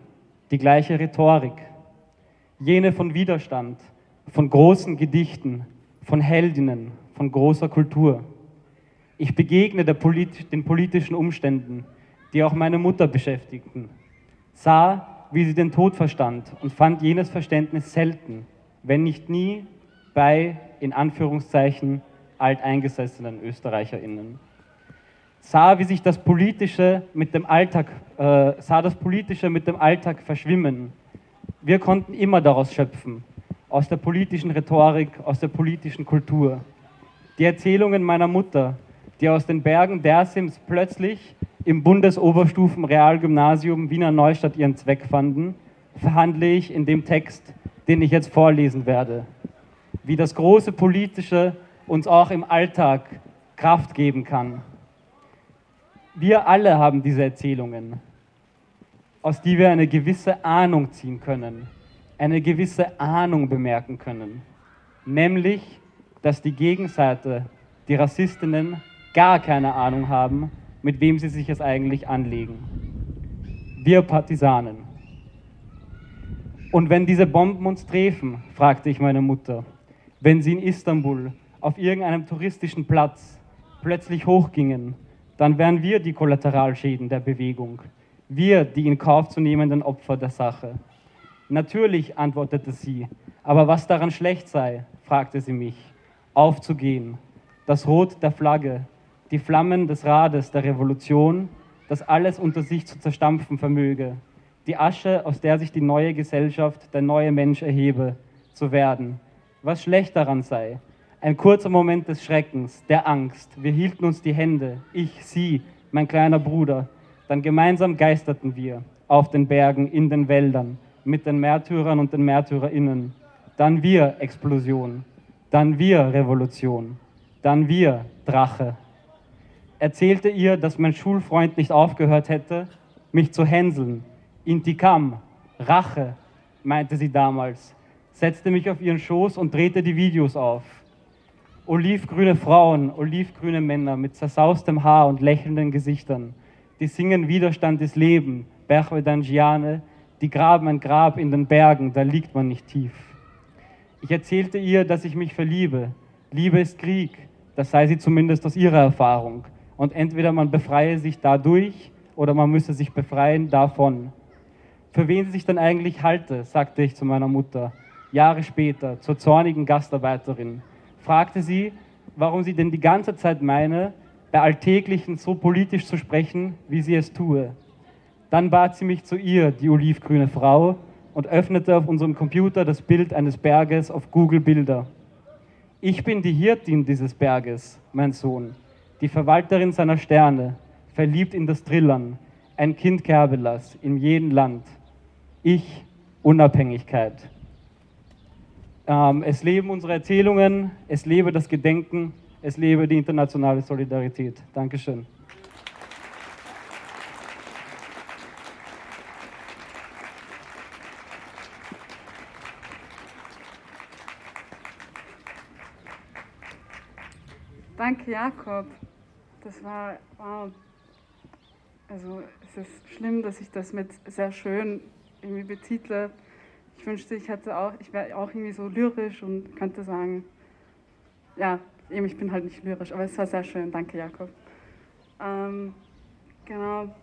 die gleiche Rhetorik. Jene von Widerstand, von großen Gedichten, von Heldinnen, von großer Kultur. Ich begegne Polit den politischen Umständen, die auch meine Mutter beschäftigten, sah, wie sie den Tod verstand und fand jenes Verständnis selten, wenn nicht nie, bei, in Anführungszeichen, alteingesessenen ÖsterreicherInnen. Sah, wie sich das Politische mit dem Alltag, äh, sah das Politische mit dem Alltag verschwimmen. Wir konnten immer daraus schöpfen, aus der politischen Rhetorik, aus der politischen Kultur. Die Erzählungen meiner Mutter, die aus den Bergen Dersims plötzlich im Bundesoberstufen-Realgymnasium Wiener Neustadt ihren Zweck fanden, verhandle ich in dem Text, den ich jetzt vorlesen werde. Wie das große Politische uns auch im Alltag Kraft geben kann. Wir alle haben diese Erzählungen, aus die wir eine gewisse Ahnung ziehen können, eine gewisse Ahnung bemerken können. Nämlich, dass die Gegenseite, die Rassistinnen, gar keine Ahnung haben, mit wem sie sich es eigentlich anlegen. Wir Partisanen. Und wenn diese Bomben uns treffen, fragte ich meine Mutter, wenn sie in Istanbul auf irgendeinem touristischen Platz plötzlich hochgingen, dann wären wir die Kollateralschäden der Bewegung, wir die in Kauf zu nehmenden Opfer der Sache. Natürlich, antwortete sie, aber was daran schlecht sei, fragte sie mich, aufzugehen, das Rot der Flagge, die Flammen des Rades der Revolution, das alles unter sich zu zerstampfen vermöge, die Asche, aus der sich die neue Gesellschaft, der neue Mensch erhebe, zu werden. Was schlecht daran sei, ein kurzer Moment des Schreckens, der Angst. Wir hielten uns die Hände, ich, sie, mein kleiner Bruder. Dann gemeinsam geisterten wir auf den Bergen, in den Wäldern, mit den Märtyrern und den Märtyrerinnen. Dann wir Explosion, dann wir Revolution, dann wir Drache. Erzählte ihr, dass mein Schulfreund nicht aufgehört hätte, mich zu hänseln. Intikam, Rache, meinte sie damals, setzte mich auf ihren Schoß und drehte die Videos auf olivgrüne Frauen, olivgrüne Männer mit zersaustem Haar und lächelnden Gesichtern, die singen Widerstand ist Leben, Berchvedangiane, die graben ein Grab in den Bergen, da liegt man nicht tief. Ich erzählte ihr, dass ich mich verliebe. Liebe ist Krieg, das sei sie zumindest aus ihrer Erfahrung. Und entweder man befreie sich dadurch oder man müsse sich befreien davon. Für wen sie sich dann eigentlich halte, sagte ich zu meiner Mutter, Jahre später, zur zornigen Gastarbeiterin fragte sie, warum sie denn die ganze Zeit meine, bei Alltäglichen so politisch zu sprechen, wie sie es tue. Dann bat sie mich zu ihr, die olivgrüne Frau, und öffnete auf unserem Computer das Bild eines Berges auf Google Bilder. Ich bin die Hirtin dieses Berges, mein Sohn, die Verwalterin seiner Sterne, verliebt in das Trillern, ein Kind Kerbelas in jedem Land. Ich Unabhängigkeit. Ähm, es leben unsere Erzählungen, es lebe das Gedenken, es lebe die internationale Solidarität. Dankeschön. Danke, Jakob. Das war, wow. Also es ist schlimm, dass ich das mit sehr schön irgendwie betitle. Ich wünschte, ich hätte auch, ich wäre auch irgendwie so lyrisch und könnte sagen, ja, eben, ich bin halt nicht lyrisch, aber es war sehr schön. Danke, Jakob. Ähm, genau.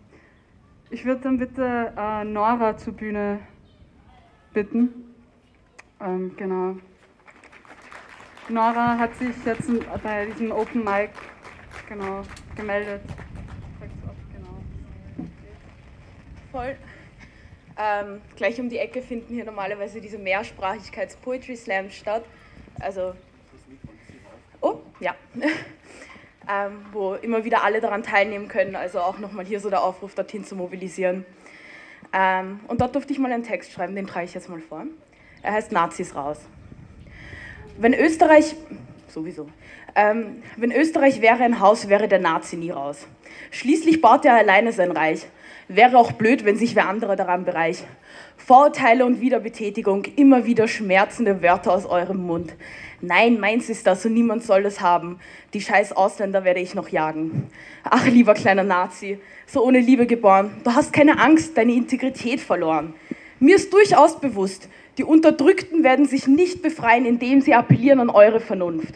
Ich würde dann bitte äh, Nora zur Bühne bitten. Ähm, genau. Nora hat sich jetzt bei diesem Open Mic genau, gemeldet. Voll. Ähm, gleich um die Ecke finden hier normalerweise diese Mehrsprachigkeits-Poetry Slams statt. Also, oh, ja. ähm, wo immer wieder alle daran teilnehmen können. Also auch nochmal hier so der Aufruf, dorthin zu mobilisieren. Ähm, und dort durfte ich mal einen Text schreiben, den trage ich jetzt mal vor. Er heißt Nazis raus. Wenn Österreich, sowieso, ähm, wenn Österreich wäre ein Haus, wäre der Nazi nie raus. Schließlich baut er alleine sein Reich. Wäre auch blöd, wenn sich wer anderer daran bereich. Vorurteile und Wiederbetätigung, immer wieder schmerzende Wörter aus eurem Mund. Nein, meins ist das und niemand soll es haben. Die scheiß Ausländer werde ich noch jagen. Ach, lieber kleiner Nazi, so ohne Liebe geboren. Du hast keine Angst, deine Integrität verloren. Mir ist durchaus bewusst, die Unterdrückten werden sich nicht befreien, indem sie appellieren an eure Vernunft.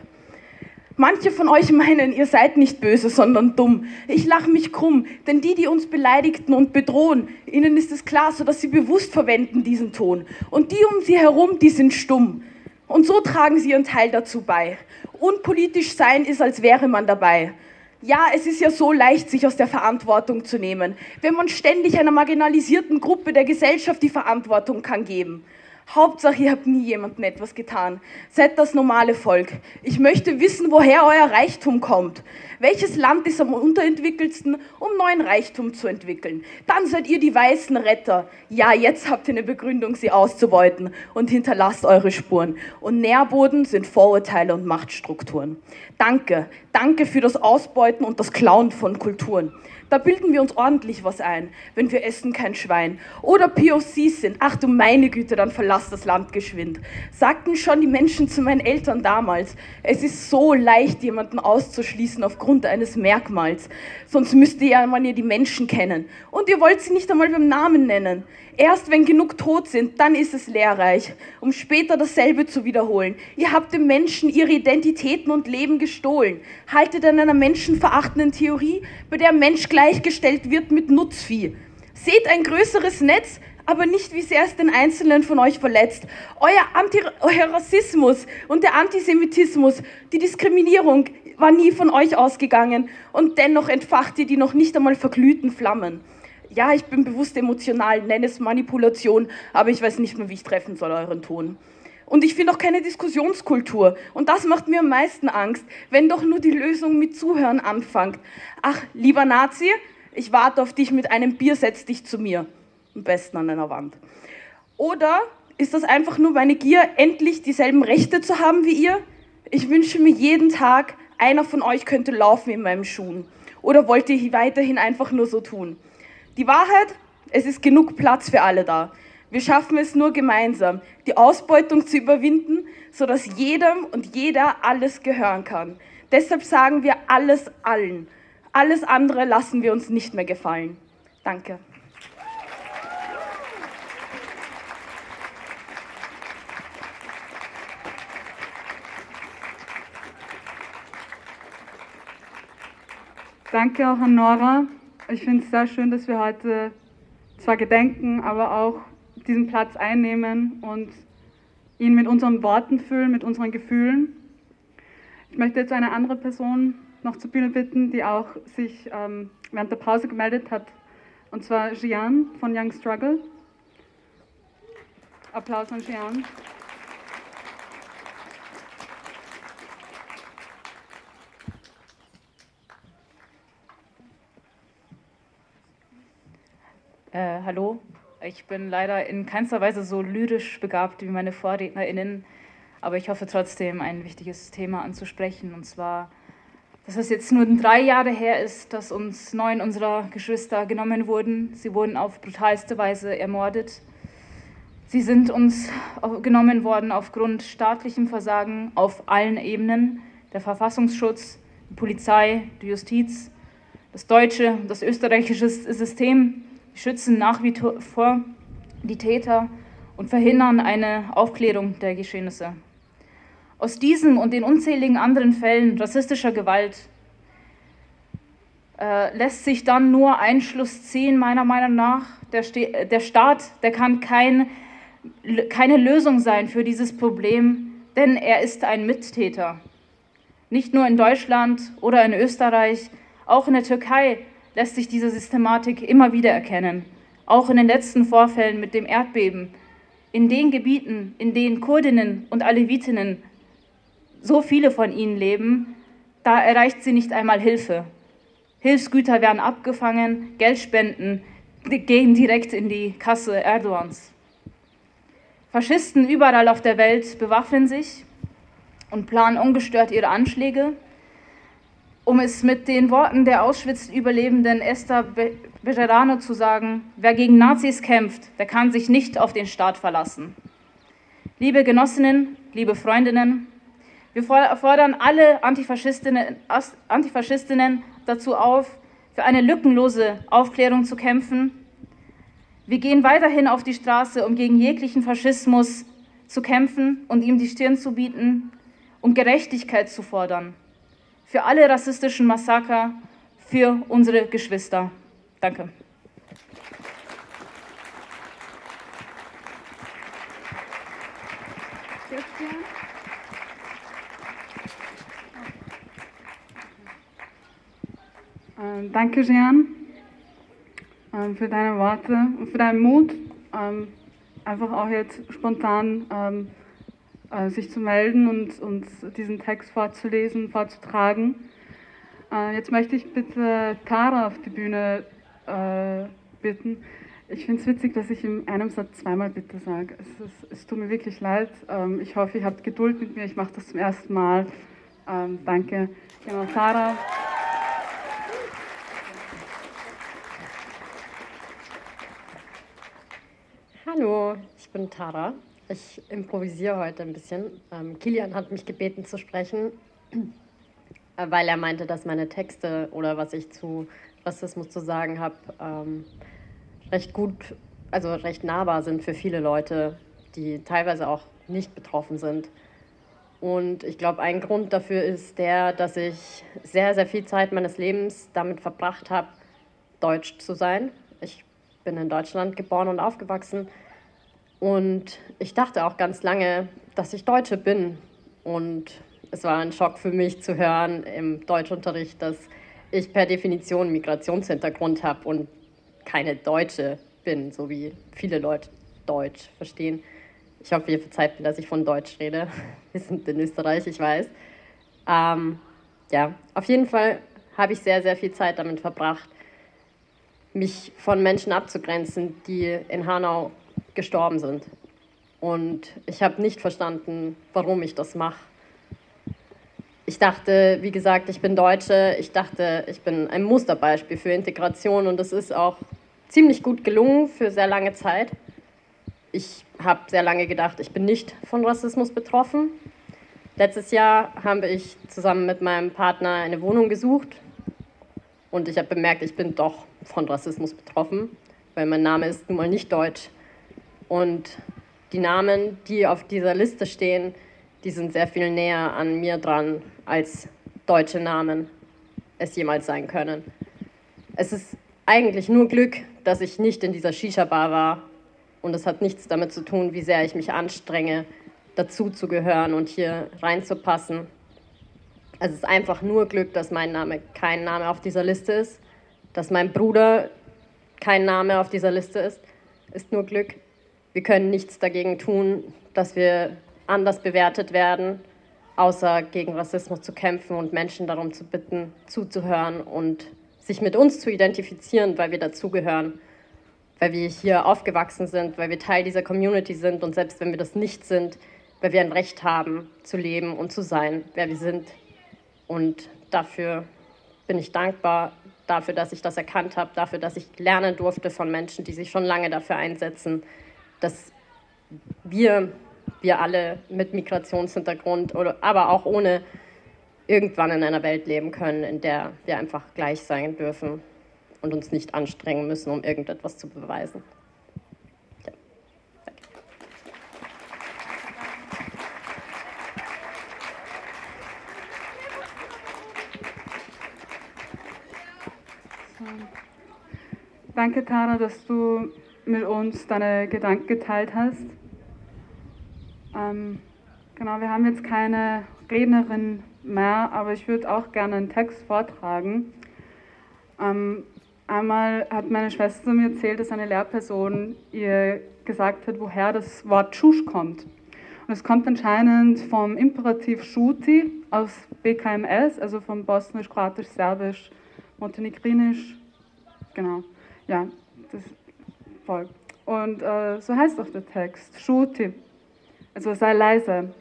Manche von euch meinen, ihr seid nicht böse, sondern dumm. Ich lache mich krumm, denn die, die uns beleidigten und bedrohen, ihnen ist es klar, so dass sie bewusst verwenden diesen Ton. Und die um sie herum, die sind stumm. Und so tragen sie ihren Teil dazu bei. Unpolitisch sein ist, als wäre man dabei. Ja, es ist ja so leicht, sich aus der Verantwortung zu nehmen, wenn man ständig einer marginalisierten Gruppe der Gesellschaft die Verantwortung kann geben. Hauptsache, ihr habt nie jemandem etwas getan. Seid das normale Volk. Ich möchte wissen, woher euer Reichtum kommt. Welches Land ist am unterentwickelsten, um neuen Reichtum zu entwickeln? Dann seid ihr die weißen Retter. Ja, jetzt habt ihr eine Begründung, sie auszubeuten und hinterlasst eure Spuren. Und Nährboden sind Vorurteile und Machtstrukturen. Danke, danke für das Ausbeuten und das Klauen von Kulturen. Da bilden wir uns ordentlich was ein, wenn wir essen kein Schwein. Oder POCs sind, ach du meine Güte, dann verlass das Land geschwind. Sagten schon die Menschen zu meinen Eltern damals, es ist so leicht, jemanden auszuschließen aufgrund eines Merkmals. Sonst müsste ja man ihr die Menschen kennen. Und ihr wollt sie nicht einmal beim Namen nennen. Erst wenn genug tot sind, dann ist es lehrreich, um später dasselbe zu wiederholen. Ihr habt dem Menschen ihre Identitäten und Leben gestohlen. Haltet an einer menschenverachtenden Theorie, bei der Mensch gleichgestellt wird mit Nutzvieh. Seht ein größeres Netz, aber nicht, wie sehr es den Einzelnen von euch verletzt. Euer, Anti euer Rassismus und der Antisemitismus, die Diskriminierung war nie von euch ausgegangen und dennoch entfacht ihr die noch nicht einmal verglühten Flammen ja, ich bin bewusst emotional, nenne es Manipulation, aber ich weiß nicht mehr, wie ich treffen soll euren Ton. Und ich finde auch keine Diskussionskultur. Und das macht mir am meisten Angst, wenn doch nur die Lösung mit Zuhören anfängt. Ach, lieber Nazi, ich warte auf dich mit einem Bier, setz dich zu mir. Am besten an einer Wand. Oder ist das einfach nur meine Gier, endlich dieselben Rechte zu haben wie ihr? Ich wünsche mir jeden Tag, einer von euch könnte laufen in meinem Schuhen. Oder wollt ihr weiterhin einfach nur so tun? Die Wahrheit, es ist genug Platz für alle da. Wir schaffen es nur gemeinsam, die Ausbeutung zu überwinden, sodass jedem und jeder alles gehören kann. Deshalb sagen wir alles allen. Alles andere lassen wir uns nicht mehr gefallen. Danke. Danke auch an Nora. Ich finde es sehr schön, dass wir heute zwar gedenken, aber auch diesen Platz einnehmen und ihn mit unseren Worten füllen, mit unseren Gefühlen. Ich möchte jetzt eine andere Person noch zur Bühne bitten, die auch sich ähm, während der Pause gemeldet hat, und zwar Jian von Young Struggle. Applaus an Jian. Äh, hallo, ich bin leider in keinster Weise so lyrisch begabt wie meine VorrednerInnen, aber ich hoffe trotzdem, ein wichtiges Thema anzusprechen. Und zwar, dass es jetzt nur drei Jahre her ist, dass uns neun unserer Geschwister genommen wurden. Sie wurden auf brutalste Weise ermordet. Sie sind uns genommen worden aufgrund staatlichem Versagen auf allen Ebenen. Der Verfassungsschutz, die Polizei, die Justiz, das deutsche, das österreichische System schützen nach wie vor die Täter und verhindern eine Aufklärung der Geschehnisse. Aus diesem und den unzähligen anderen Fällen rassistischer Gewalt äh, lässt sich dann nur ein Schluss ziehen, meiner Meinung nach. Der, Ste der Staat, der kann kein, keine Lösung sein für dieses Problem, denn er ist ein Mittäter. Nicht nur in Deutschland oder in Österreich, auch in der Türkei lässt sich diese Systematik immer wieder erkennen. Auch in den letzten Vorfällen mit dem Erdbeben. In den Gebieten, in denen Kurdinnen und Alevitinnen, so viele von ihnen leben, da erreicht sie nicht einmal Hilfe. Hilfsgüter werden abgefangen, Geldspenden gehen direkt in die Kasse Erdogans. Faschisten überall auf der Welt bewaffnen sich und planen ungestört ihre Anschläge um es mit den Worten der Auschwitz-Überlebenden Esther Bejerano zu sagen, wer gegen Nazis kämpft, der kann sich nicht auf den Staat verlassen. Liebe Genossinnen, liebe Freundinnen, wir fordern alle Antifaschistinnen, Antifaschistinnen dazu auf, für eine lückenlose Aufklärung zu kämpfen. Wir gehen weiterhin auf die Straße, um gegen jeglichen Faschismus zu kämpfen und ihm die Stirn zu bieten, um Gerechtigkeit zu fordern. Für alle rassistischen Massaker, für unsere Geschwister. Danke. Ähm, danke, Jean, ähm, für deine Worte und für deinen Mut, ähm, einfach auch jetzt spontan äh, sich zu melden und, und diesen Text vorzulesen, vorzutragen. Äh, jetzt möchte ich bitte Tara auf die Bühne äh, bitten. Ich finde es witzig, dass ich in einem Satz zweimal bitte sage. Es, ist, es tut mir wirklich leid. Ähm, ich hoffe, ihr habt Geduld mit mir. Ich mache das zum ersten Mal. Ähm, danke. Genau, Tara. Hallo, ich bin Tara. Ich improvisiere heute ein bisschen. Ähm, Kilian hat mich gebeten zu sprechen, äh, weil er meinte, dass meine Texte oder was ich zu Rassismus zu sagen habe, ähm, recht gut, also recht nahbar sind für viele Leute, die teilweise auch nicht betroffen sind. Und ich glaube, ein Grund dafür ist der, dass ich sehr, sehr viel Zeit meines Lebens damit verbracht habe, deutsch zu sein. Ich bin in Deutschland geboren und aufgewachsen. Und ich dachte auch ganz lange, dass ich Deutsche bin. Und es war ein Schock für mich zu hören im Deutschunterricht, dass ich per Definition Migrationshintergrund habe und keine Deutsche bin, so wie viele Leute Deutsch verstehen. Ich hoffe, ihr verzeiht mir, dass ich von Deutsch rede. Wir sind in Österreich, ich weiß. Ähm, ja, auf jeden Fall habe ich sehr, sehr viel Zeit damit verbracht, mich von Menschen abzugrenzen, die in Hanau gestorben sind. Und ich habe nicht verstanden, warum ich das mache. Ich dachte, wie gesagt, ich bin Deutsche. Ich dachte, ich bin ein Musterbeispiel für Integration und das ist auch ziemlich gut gelungen für sehr lange Zeit. Ich habe sehr lange gedacht, ich bin nicht von Rassismus betroffen. Letztes Jahr habe ich zusammen mit meinem Partner eine Wohnung gesucht und ich habe bemerkt, ich bin doch von Rassismus betroffen, weil mein Name ist nun mal nicht deutsch. Und die Namen, die auf dieser Liste stehen, die sind sehr viel näher an mir dran, als deutsche Namen es jemals sein können. Es ist eigentlich nur Glück, dass ich nicht in dieser Shisha-Bar war. Und es hat nichts damit zu tun, wie sehr ich mich anstrenge, dazu zu gehören und hier reinzupassen. Es ist einfach nur Glück, dass mein Name kein Name auf dieser Liste ist, dass mein Bruder kein Name auf dieser Liste ist, ist nur Glück. Wir können nichts dagegen tun, dass wir anders bewertet werden, außer gegen Rassismus zu kämpfen und Menschen darum zu bitten, zuzuhören und sich mit uns zu identifizieren, weil wir dazugehören, weil wir hier aufgewachsen sind, weil wir Teil dieser Community sind und selbst wenn wir das nicht sind, weil wir ein Recht haben zu leben und zu sein, wer wir sind. Und dafür bin ich dankbar, dafür, dass ich das erkannt habe, dafür, dass ich lernen durfte von Menschen, die sich schon lange dafür einsetzen, dass wir, wir alle mit Migrationshintergrund oder aber auch ohne irgendwann in einer Welt leben können, in der wir einfach gleich sein dürfen und uns nicht anstrengen müssen, um irgendetwas zu beweisen. Danke, Tara, dass du mit uns deine Gedanken geteilt hast. Ähm, genau, wir haben jetzt keine Rednerin mehr, aber ich würde auch gerne einen Text vortragen. Ähm, einmal hat meine Schwester mir erzählt, dass eine Lehrperson ihr gesagt hat, woher das Wort Tschusch kommt. Und es kommt anscheinend vom Imperativ Schuti aus BKMS, also vom Bosnisch, Kroatisch, Serbisch, Montenegrinisch. Genau, ja, das voll. Und äh, so heißt auch der Text, Schuti, also sei leise.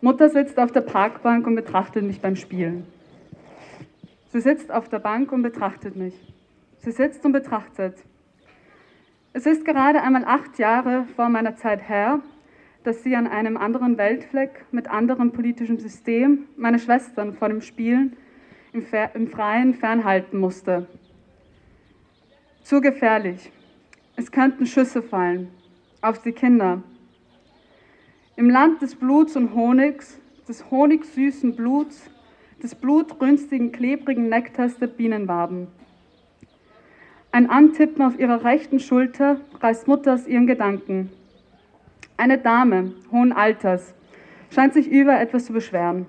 Mutter sitzt auf der Parkbank und betrachtet mich beim Spielen. Sie sitzt auf der Bank und betrachtet mich. Sie sitzt und betrachtet. Es ist gerade einmal acht Jahre vor meiner Zeit her, dass sie an einem anderen Weltfleck mit anderem politischem System meine Schwestern vor dem Spielen im, im Freien fernhalten musste. Zu gefährlich. Es könnten Schüsse fallen auf die Kinder. Im Land des Bluts und Honigs des honigsüßen Bluts, des blutrünstigen, klebrigen Nektars der Bienenwaben. Ein Antippen auf ihrer rechten Schulter reißt Mutter aus ihren Gedanken. Eine Dame hohen Alters scheint sich über etwas zu beschweren.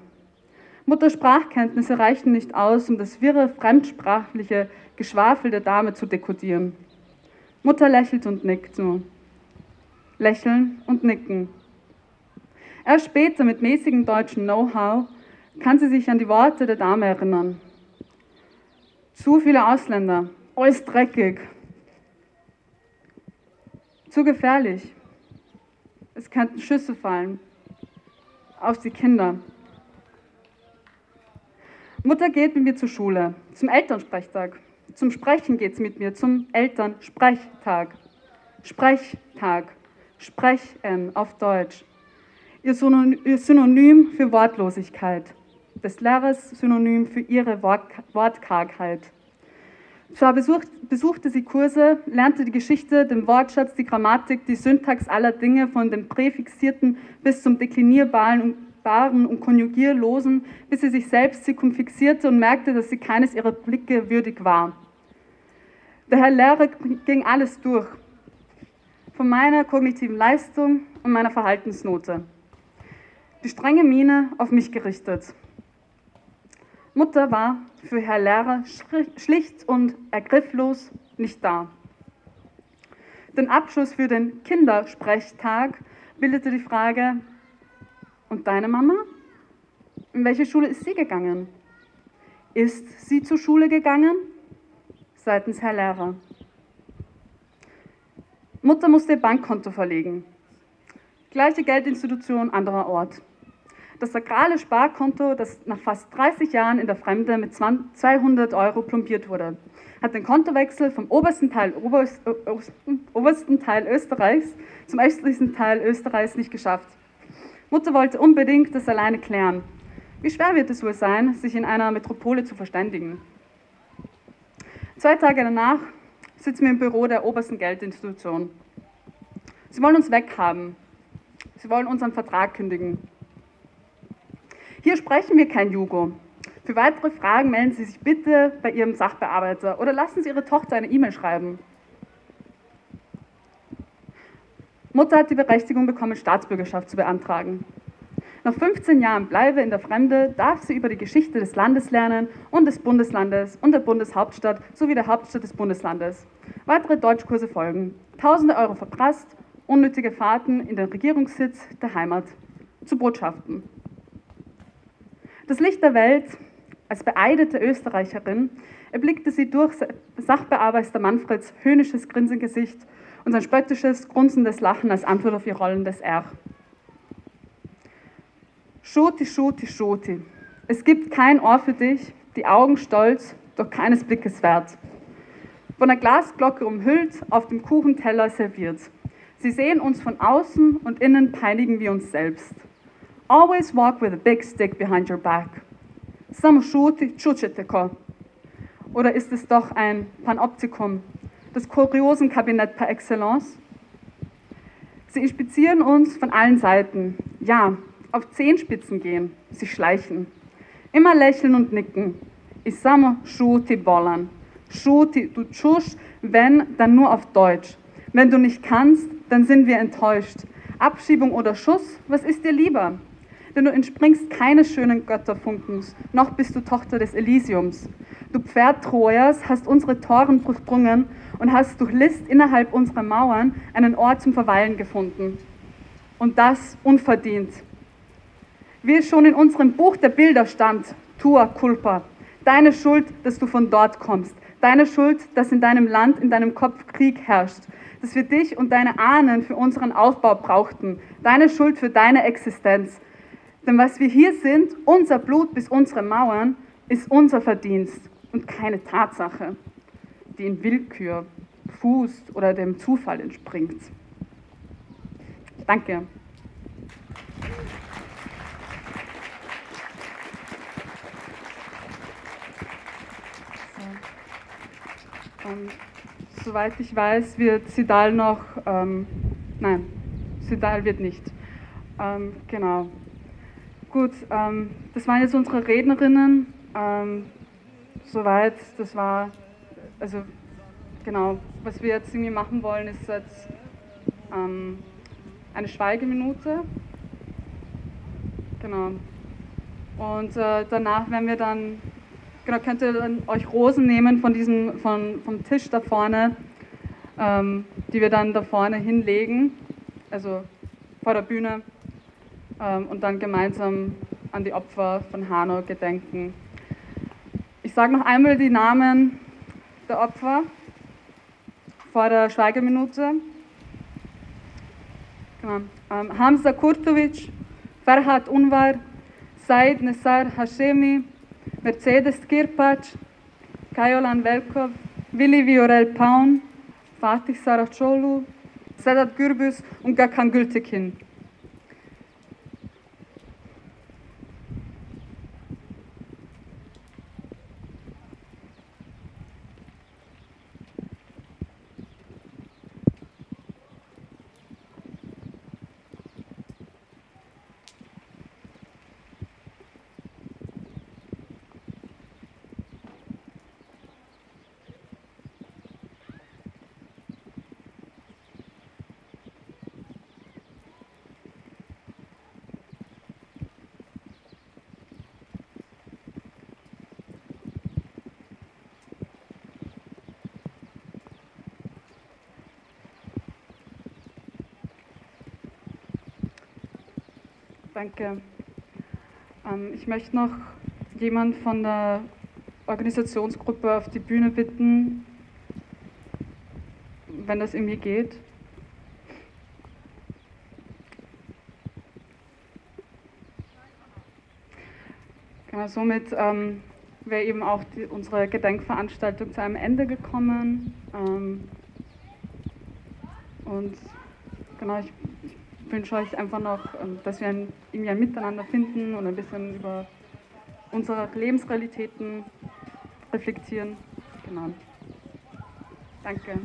Mutters Sprachkenntnisse reichen nicht aus, um das wirre, fremdsprachliche Geschwafel der Dame zu dekodieren. Mutter lächelt und nickt nur. Lächeln und nicken. Erst später mit mäßigem deutschen Know-how kann sie sich an die Worte der Dame erinnern. Zu viele Ausländer, alles dreckig. Zu gefährlich. Es könnten Schüsse fallen. Auf die Kinder. Mutter geht mit mir zur Schule, zum Elternsprechtag. Zum Sprechen geht sie mit mir, zum Elternsprechtag. Sprechtag. Sprechen auf Deutsch. Ihr Synonym für Wortlosigkeit. Des Lehrers Synonym für ihre Wortkargheit. Zwar besucht, besuchte sie Kurse, lernte die Geschichte, den Wortschatz, die Grammatik, die Syntax aller Dinge von dem Präfixierten bis zum Deklinierbaren und, Konjugierlosen, bis sie sich selbst zirkumfixierte und merkte, dass sie keines ihrer Blicke würdig war. Der Herr Lehrer ging alles durch, von meiner kognitiven Leistung und meiner Verhaltensnote. Die strenge Miene auf mich gerichtet. Mutter war für Herr Lehrer schlicht und ergrifflos nicht da. Den Abschluss für den Kindersprechtag bildete die Frage, und deine Mama? In welche Schule ist sie gegangen? Ist sie zur Schule gegangen? Seitens Herr Lehrer. Mutter musste ihr Bankkonto verlegen. Gleiche Geldinstitution, anderer Ort. Das sakrale Sparkonto, das nach fast 30 Jahren in der Fremde mit 200 Euro plombiert wurde, hat den Kontowechsel vom obersten Teil, Oberst, obersten Teil Österreichs zum östlichsten Teil Österreichs nicht geschafft. Mutter wollte unbedingt das alleine klären. Wie schwer wird es wohl sein, sich in einer Metropole zu verständigen? Zwei Tage danach sitzen wir im Büro der obersten Geldinstitution. Sie wollen uns weghaben. Sie wollen unseren Vertrag kündigen. Hier sprechen wir kein Jugo. Für weitere Fragen melden Sie sich bitte bei Ihrem Sachbearbeiter oder lassen Sie Ihre Tochter eine E-Mail schreiben. Mutter hat die Berechtigung bekommen, Staatsbürgerschaft zu beantragen. Nach 15 Jahren Bleibe in der Fremde darf sie über die Geschichte des Landes lernen und des Bundeslandes und der Bundeshauptstadt sowie der Hauptstadt des Bundeslandes. Weitere Deutschkurse folgen. Tausende Euro verprasst, unnötige Fahrten in den Regierungssitz der Heimat zu Botschaften. Das Licht der Welt, als beeidete Österreicherin, erblickte sie durch Sachbearbeiter Manfreds höhnisches Grinsengesicht und sein spöttisches, grunzendes Lachen als Antwort auf ihr rollendes R. Schoti, Schoti, Schoti. Es gibt kein Ohr für dich, die Augen stolz, doch keines Blickes wert. Von der Glasglocke umhüllt, auf dem Kuchenteller serviert. Sie sehen uns von außen und innen peinigen wir uns selbst. Always walk with a big stick behind your back. Oder ist es doch ein Panoptikum, das Kuriosenkabinett par excellence? Sie inspizieren uns von allen Seiten. Ja, auf Zehenspitzen gehen, sie schleichen. Immer lächeln und nicken. Ich sage Schuti bollern. Schuti, du tschusch, wenn, dann nur auf Deutsch. Wenn du nicht kannst, dann sind wir enttäuscht. Abschiebung oder Schuss, was ist dir lieber? denn du entspringst keines schönen Götterfunkens, noch bist du Tochter des Elysiums. Du Pferd Trojas hast unsere Toren durchdrungen und hast durch List innerhalb unserer Mauern einen Ort zum Verweilen gefunden. Und das unverdient. Wie es schon in unserem Buch der Bilder stand, tua culpa, deine Schuld, dass du von dort kommst, deine Schuld, dass in deinem Land, in deinem Kopf Krieg herrscht, dass wir dich und deine Ahnen für unseren Aufbau brauchten, deine Schuld für deine Existenz, denn was wir hier sind, unser Blut bis unsere Mauern, ist unser Verdienst und keine Tatsache, die in Willkür fußt oder dem Zufall entspringt. Danke. Und soweit ich weiß, wird Sidal noch, ähm, nein, Sidal wird nicht. Ähm, genau. gut, ähm, das waren jetzt unsere Rednerinnen. Ähm, soweit, das war, also genau, was wir jetzt irgendwie machen wollen, ist jetzt ähm, eine Schweigeminute. Genau. Und äh, danach werden wir dann, genau, könnt ihr dann euch Rosen nehmen von diesem, von, vom Tisch da vorne, ähm, die wir dann da vorne hinlegen, also vor der Bühne, ähm, und dann gemeinsam an die Opfer von Hanau gedenken. Ich sage noch einmal die Namen der Opfer vor der Schweigeminute. Genau. Ähm, Hamza Kurtovic, Farhat Unvar, Said Nesar Hashemi, Mercedes Kirpac, Kajolan Velkov, Willi Viorel Paun, Fatih Saracolu, Sedat Gürbüz und Gökhan Gültekin. Danke. Ähm, ich möchte noch jemand von der Organisationsgruppe auf die Bühne bitten, wenn das irgendwie geht. Genau, somit ähm, wäre eben auch die, unsere Gedenkveranstaltung zu einem Ende gekommen. Ähm, und genau, ich wünsche euch einfach noch, ähm, dass wir ein, irgendwie ein Miteinander finden und ein bisschen über unsere Lebensrealitäten reflektieren. Genau. Danke.